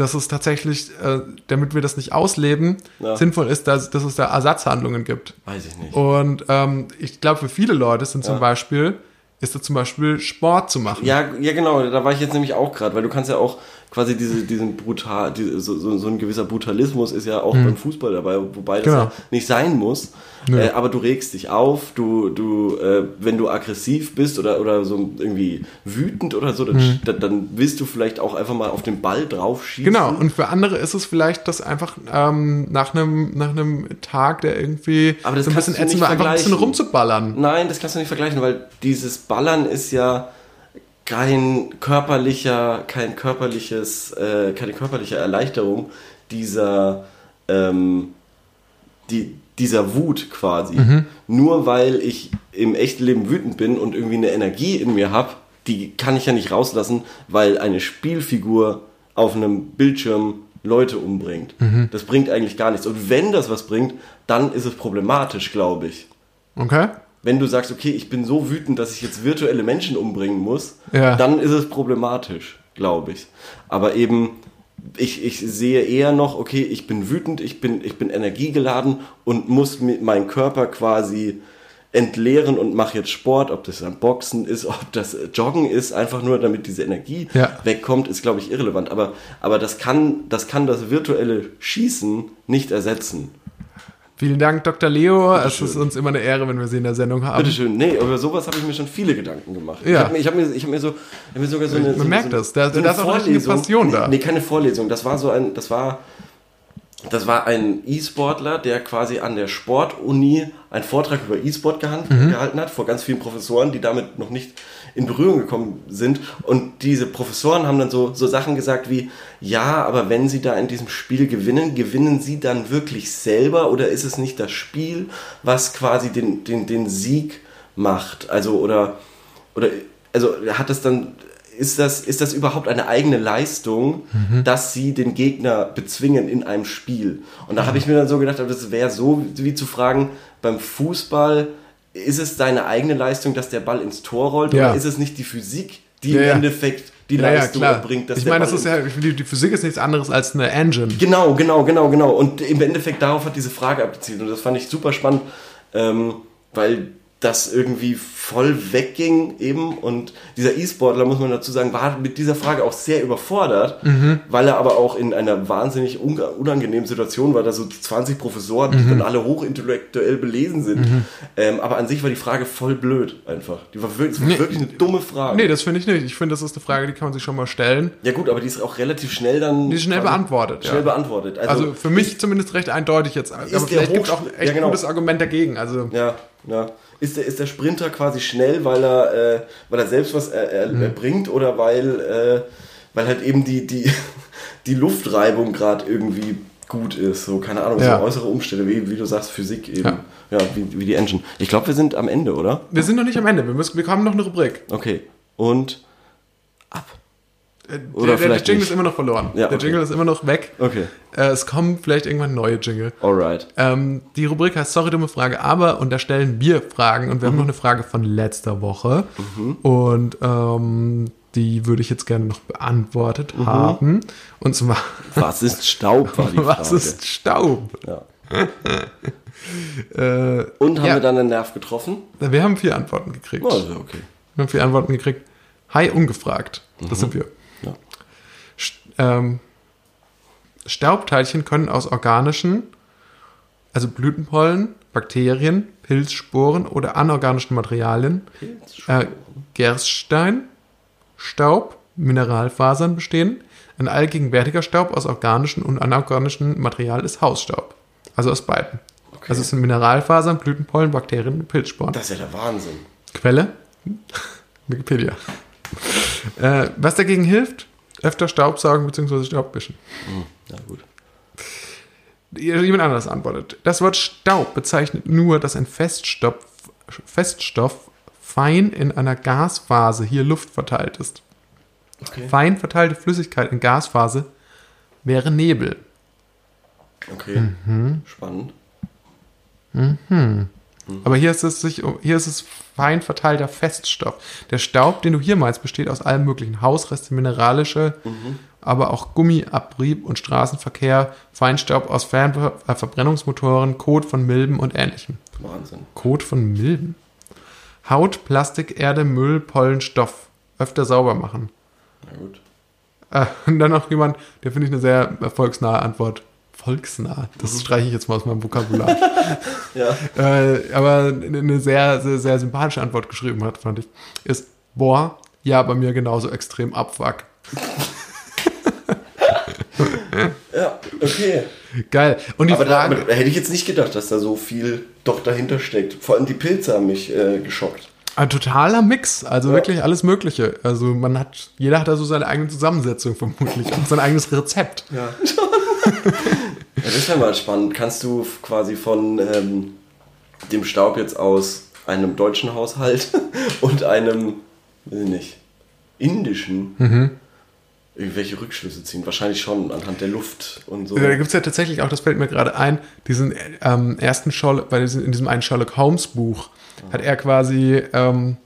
dass es tatsächlich, äh, damit wir das nicht ausleben, Ja. sinnvoll ist, dass, dass es da Ersatzhandlungen gibt. weiß ich nicht. Und ähm, ich glaube, für viele Leute sind zum Ja. Beispiel, ist da zum Beispiel Sport zu machen. Ja, ja, genau, da war ich jetzt nämlich auch gerade, weil du kannst ja auch quasi diese, diesen brutal, diese, so, so, so ein gewisser Brutalismus ist ja auch beim Fußball dabei, wobei das Mhm. Genau. ja nicht sein muss. Äh, aber du regst dich auf, du, du, äh, wenn du aggressiv bist oder, oder so irgendwie wütend oder so, dann, Mhm. dann, dann willst du vielleicht auch einfach mal auf den Ball draufschießen. Genau, und für andere ist es vielleicht, dass einfach ähm, nach einem nach einem Tag, der irgendwie Aber das so ein bisschen ätzend war, einfach ein bisschen rumzuballern. Nein, das kannst du nicht vergleichen, weil dieses Ballern ist ja kein körperlicher, kein körperliches, äh, keine körperliche Erleichterung dieser, ähm, die, dieser Wut quasi. Nur weil ich im echten Leben wütend bin und irgendwie eine Energie in mir habe, die kann ich ja nicht rauslassen, weil eine Spielfigur auf einem Bildschirm Leute umbringt. Das bringt eigentlich gar nichts. Und wenn das was bringt, dann ist es problematisch, glaube ich Okay? Wenn du sagst, okay, ich bin so wütend, dass ich jetzt virtuelle Menschen umbringen muss, Ja. dann ist es problematisch, glaube ich. Aber eben, ich, ich sehe eher noch, okay, ich bin wütend, ich bin, ich bin energiegeladen und muss meinen Körper quasi entleeren und mache jetzt Sport, ob das dann Boxen ist, ob das äh, Joggen ist, einfach nur damit diese Energie Ja. wegkommt, ist glaube ich irrelevant. Aber, aber das, kann, das kann das virtuelle Schießen nicht ersetzen. Vielen Dank, Dr. Leo. Es Bitteschön. ist uns immer eine Ehre, wenn wir Sie in der Sendung haben. Bitteschön. Nee, über sowas habe ich mir schon viele Gedanken gemacht. Ich Ja. habe mir, ich hab mir, ich hab mir so, ich hab mir sogar so eine. Man so, merkt so, das. Da- so da ist auch eine Passion da. Nee, keine Vorlesung. Das war so ein, das war, das war ein E-Sportler, der quasi an der Sportuni einen Vortrag über E-Sport gehalten, Mhm. gehalten hat, vor ganz vielen Professoren, die damit noch nicht in Berührung gekommen sind. Und diese Professoren haben dann so, so Sachen gesagt wie, ja, aber wenn sie da in diesem Spiel gewinnen, gewinnen sie dann wirklich selber oder ist es nicht das Spiel, was quasi den, den, den Sieg macht? Also, oder, oder, also hat das dann, ist das, ist das überhaupt eine eigene Leistung, dass sie den Gegner bezwingen in einem Spiel? Und da habe ich mir dann so gedacht, aber das wäre so wie zu fragen, beim Fußball, ist es deine eigene Leistung, dass der Ball ins Tor rollt, Ja. oder ist es nicht die Physik, die Ja, im ja. Endeffekt die Ja, ja, Leistung klar. erbringt? dass ich meine, das ist ja, die, die Physik ist nichts anderes als eine Engine. Genau, genau, genau, genau. Und im Endeffekt darauf hat diese Frage abgezielt. Und das fand ich super spannend, ähm, weil das irgendwie voll wegging eben. Und dieser E-Sportler, muss man dazu sagen, war mit dieser Frage auch sehr überfordert, Mhm. weil er aber auch in einer wahnsinnig unangenehmen Situation war, da so 20 Professoren, Mhm. die dann alle hochintellektuell belesen sind. Ähm, aber an sich war die Frage voll blöd einfach. Die war wirklich, Nee. wirklich eine dumme Frage. Nee, das finde ich nicht. Ich finde, das ist eine Frage, die kann man sich schon mal stellen. ja gut, aber die ist auch relativ schnell dann... Die ist schnell beantwortet, Schnell ja. beantwortet. Also für mich zumindest recht eindeutig jetzt. Aber vielleicht gibt es auch ein echt Ja, genau. gutes Argument dagegen. Also Ja, ja. Ist der, ist der Sprinter quasi schnell, weil er, äh, weil er selbst was er, er, Mhm. erbringt oder weil, äh, weil halt eben die, die, die Luftreibung gerade irgendwie gut ist. So, keine Ahnung, Ja. so äußere Umstände, wie, wie du sagst, Physik eben. Ja, wie, wie die Engine. Ich glaube, wir sind am Ende, oder? Wir sind noch nicht am Ende. Wir, müssen, wir haben noch eine Rubrik. Okay. Und Oder der, der vielleicht Jingle nicht. ist immer noch verloren. Ja, der okay. Jingle ist immer noch weg. Okay. Äh, es kommen vielleicht irgendwann neue Jingle. Alright. Ähm, die Rubrik heißt Sorry, dumme Frage, aber und da stellen wir Fragen und wir haben noch eine Frage von letzter Woche und ähm, die würde ich jetzt gerne noch beantwortet haben. Und zwar, Was ist Staub, war die Frage. was ist Staub? Ja. Äh, Und haben Ja. wir dann einen Nerv getroffen? wir haben vier Antworten gekriegt. Oh, also okay. Wir haben vier Antworten gekriegt. Hi, ungefragt. Das sind wir. Ähm, Staubteilchen können aus organischen, also Blütenpollen, Bakterien, Pilzsporen oder anorganischen Materialien, äh, Gerststein, Staub, Mineralfasern bestehen. Ein allgegenwärtiger Staub aus organischen und anorganischen Material ist Hausstaub. Also aus beiden. Also es sind Mineralfasern, Blütenpollen, Bakterien und Pilzsporen. Das ist ja der Wahnsinn. Quelle? Wikipedia. äh, was dagegen hilft? Öfter Staubsaugen bzw. Staubwischen. Ja, gut. Jemand anderes antwortet. Das Wort Staub bezeichnet nur, dass ein Feststoff, Feststoff fein in einer Gasphase, hier Luft verteilt ist. Okay. Fein verteilte Flüssigkeit in Gasphase wäre Nebel. Okay. Mhm. Spannend. Aber hier ist, es sich, hier ist es fein verteilter Feststoff. Der Staub, den du hier meinst, besteht aus allem möglichen Hausreste, mineralische, aber auch Gummiabrieb und Straßenverkehr, Feinstaub aus Fernver äh, Verbrennungsmotoren, Kot von Milben und ähnlichem. Wahnsinn. Kot von Milben? Haut, Plastik, Erde, Müll, Pollen, Stoff. Öfter sauber machen. Na gut. Äh, und dann noch jemand, der finde ich eine sehr volksnahe Antwort. Volksnah, das streiche ich jetzt mal aus meinem Vokabular. Ja. äh, aber eine sehr, sehr, sehr sympathische Antwort geschrieben hat, fand ich, ist, boah, ja, bei mir genauso extrem abfuck. Ja, okay. Geil. Und die Aber da, Frage, aber hätte ich jetzt nicht gedacht, dass da so viel doch dahinter steckt. Vor allem die Pilze haben mich äh, geschockt. ein totaler Mix, also Ja. wirklich alles Mögliche. Also man hat, jeder hat da so seine eigene Zusammensetzung vermutlich und sein eigenes Rezept. Ja. ja das wäre mal spannend. Kannst du quasi von ähm, dem Staub jetzt aus einem deutschen Haushalt und einem, weiß ich nicht, indischen Mhm. irgendwelche Rückschlüsse ziehen? Wahrscheinlich schon anhand der Luft und so. Da gibt es ja tatsächlich auch, das fällt mir gerade ein, diesen ähm, ersten Sherlock, bei diesem, in diesem einen Sherlock Holmes Buch hat er quasi, ähm,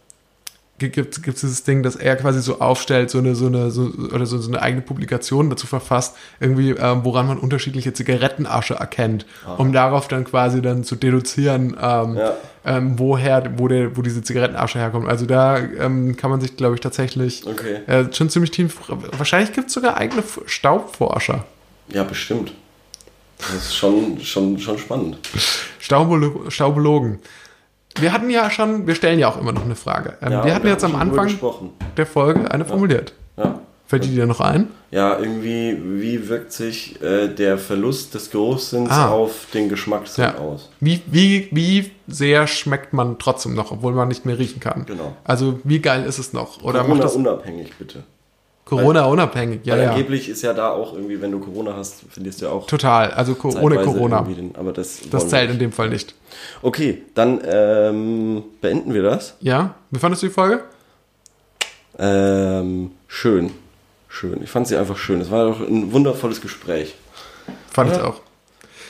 gibt es dieses Ding, dass er quasi so aufstellt, so eine, so eine, so, oder so, so eine eigene Publikation dazu verfasst, irgendwie, ähm, woran man unterschiedliche Zigarettenasche erkennt, um darauf dann quasi dann zu deduzieren, ähm, Ja. ähm, woher, wo, der, wo diese Zigarettenasche herkommt. Also da ähm, kann man sich, glaube ich, tatsächlich Okay. äh, schon ziemlich tief, wahrscheinlich gibt es sogar eigene Staubforscher. Ja, bestimmt. Das ist schon, schon, schon spannend. Staubolo Staubologen. Wir hatten ja schon, wir stellen ja auch immer noch eine Frage. Ähm, Ja, wir hatten wir jetzt am Anfang der Folge eine formuliert. Ja. Fällt die dir noch ein? Ja, irgendwie, wie wirkt sich äh, der Verlust des Geruchssinns Ah. auf den Geschmackssinn Ja. aus? Wie, wie, wie sehr schmeckt man trotzdem noch, obwohl man nicht mehr riechen kann? Genau. Also wie geil ist es noch? Oder Corona macht das unabhängig, bitte. Corona unabhängig? Ja, ja. angeblich ist ja da auch irgendwie, wenn du Corona hast, verlierst du ja auch Total. Also co ohne Corona. Den, aber das Das zählt in dem Fall nicht. Okay, dann ähm, beenden wir das. Ja? Wie fandest du die Folge? Ähm, schön. Schön. Ich fand sie einfach schön. Es war doch ein wundervolles Gespräch. Fand Ja. ich auch.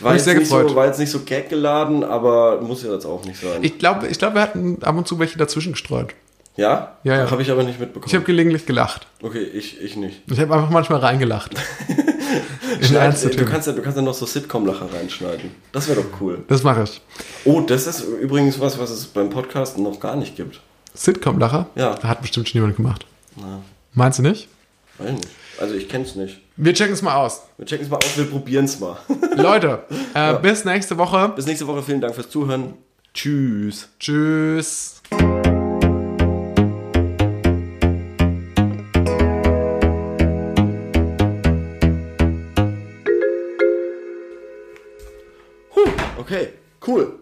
War mich jetzt, sehr nicht gefreut. so, war jetzt nicht so gaggeladen, aber muss ja jetzt auch nicht sein. Ich glaube, ich glaub, wir hatten ab und zu welche dazwischen gestreut. Ja? Ja, ja. Habe ich aber nicht mitbekommen. Ich habe gelegentlich gelacht. okay, ich, ich nicht. Ich habe einfach manchmal reingelacht. In Schneid, du, Themen. kannst ja, du kannst ja noch so Sitcom-Lacher reinschneiden. Das wäre doch cool. Das mache ich. Oh, das ist übrigens was, was es beim Podcast noch gar nicht gibt. Sitcom-Lacher? Ja. Hat bestimmt schon jemand gemacht. Na, Meinst du nicht? weiß nicht. Also ich kenne es nicht. Wir checken es mal aus. Wir checken es mal aus, wir probieren es mal. Leute, äh, bis nächste Woche. Bis nächste Woche. Vielen Dank fürs Zuhören. Tschüss. Tschüss. Okay, cool.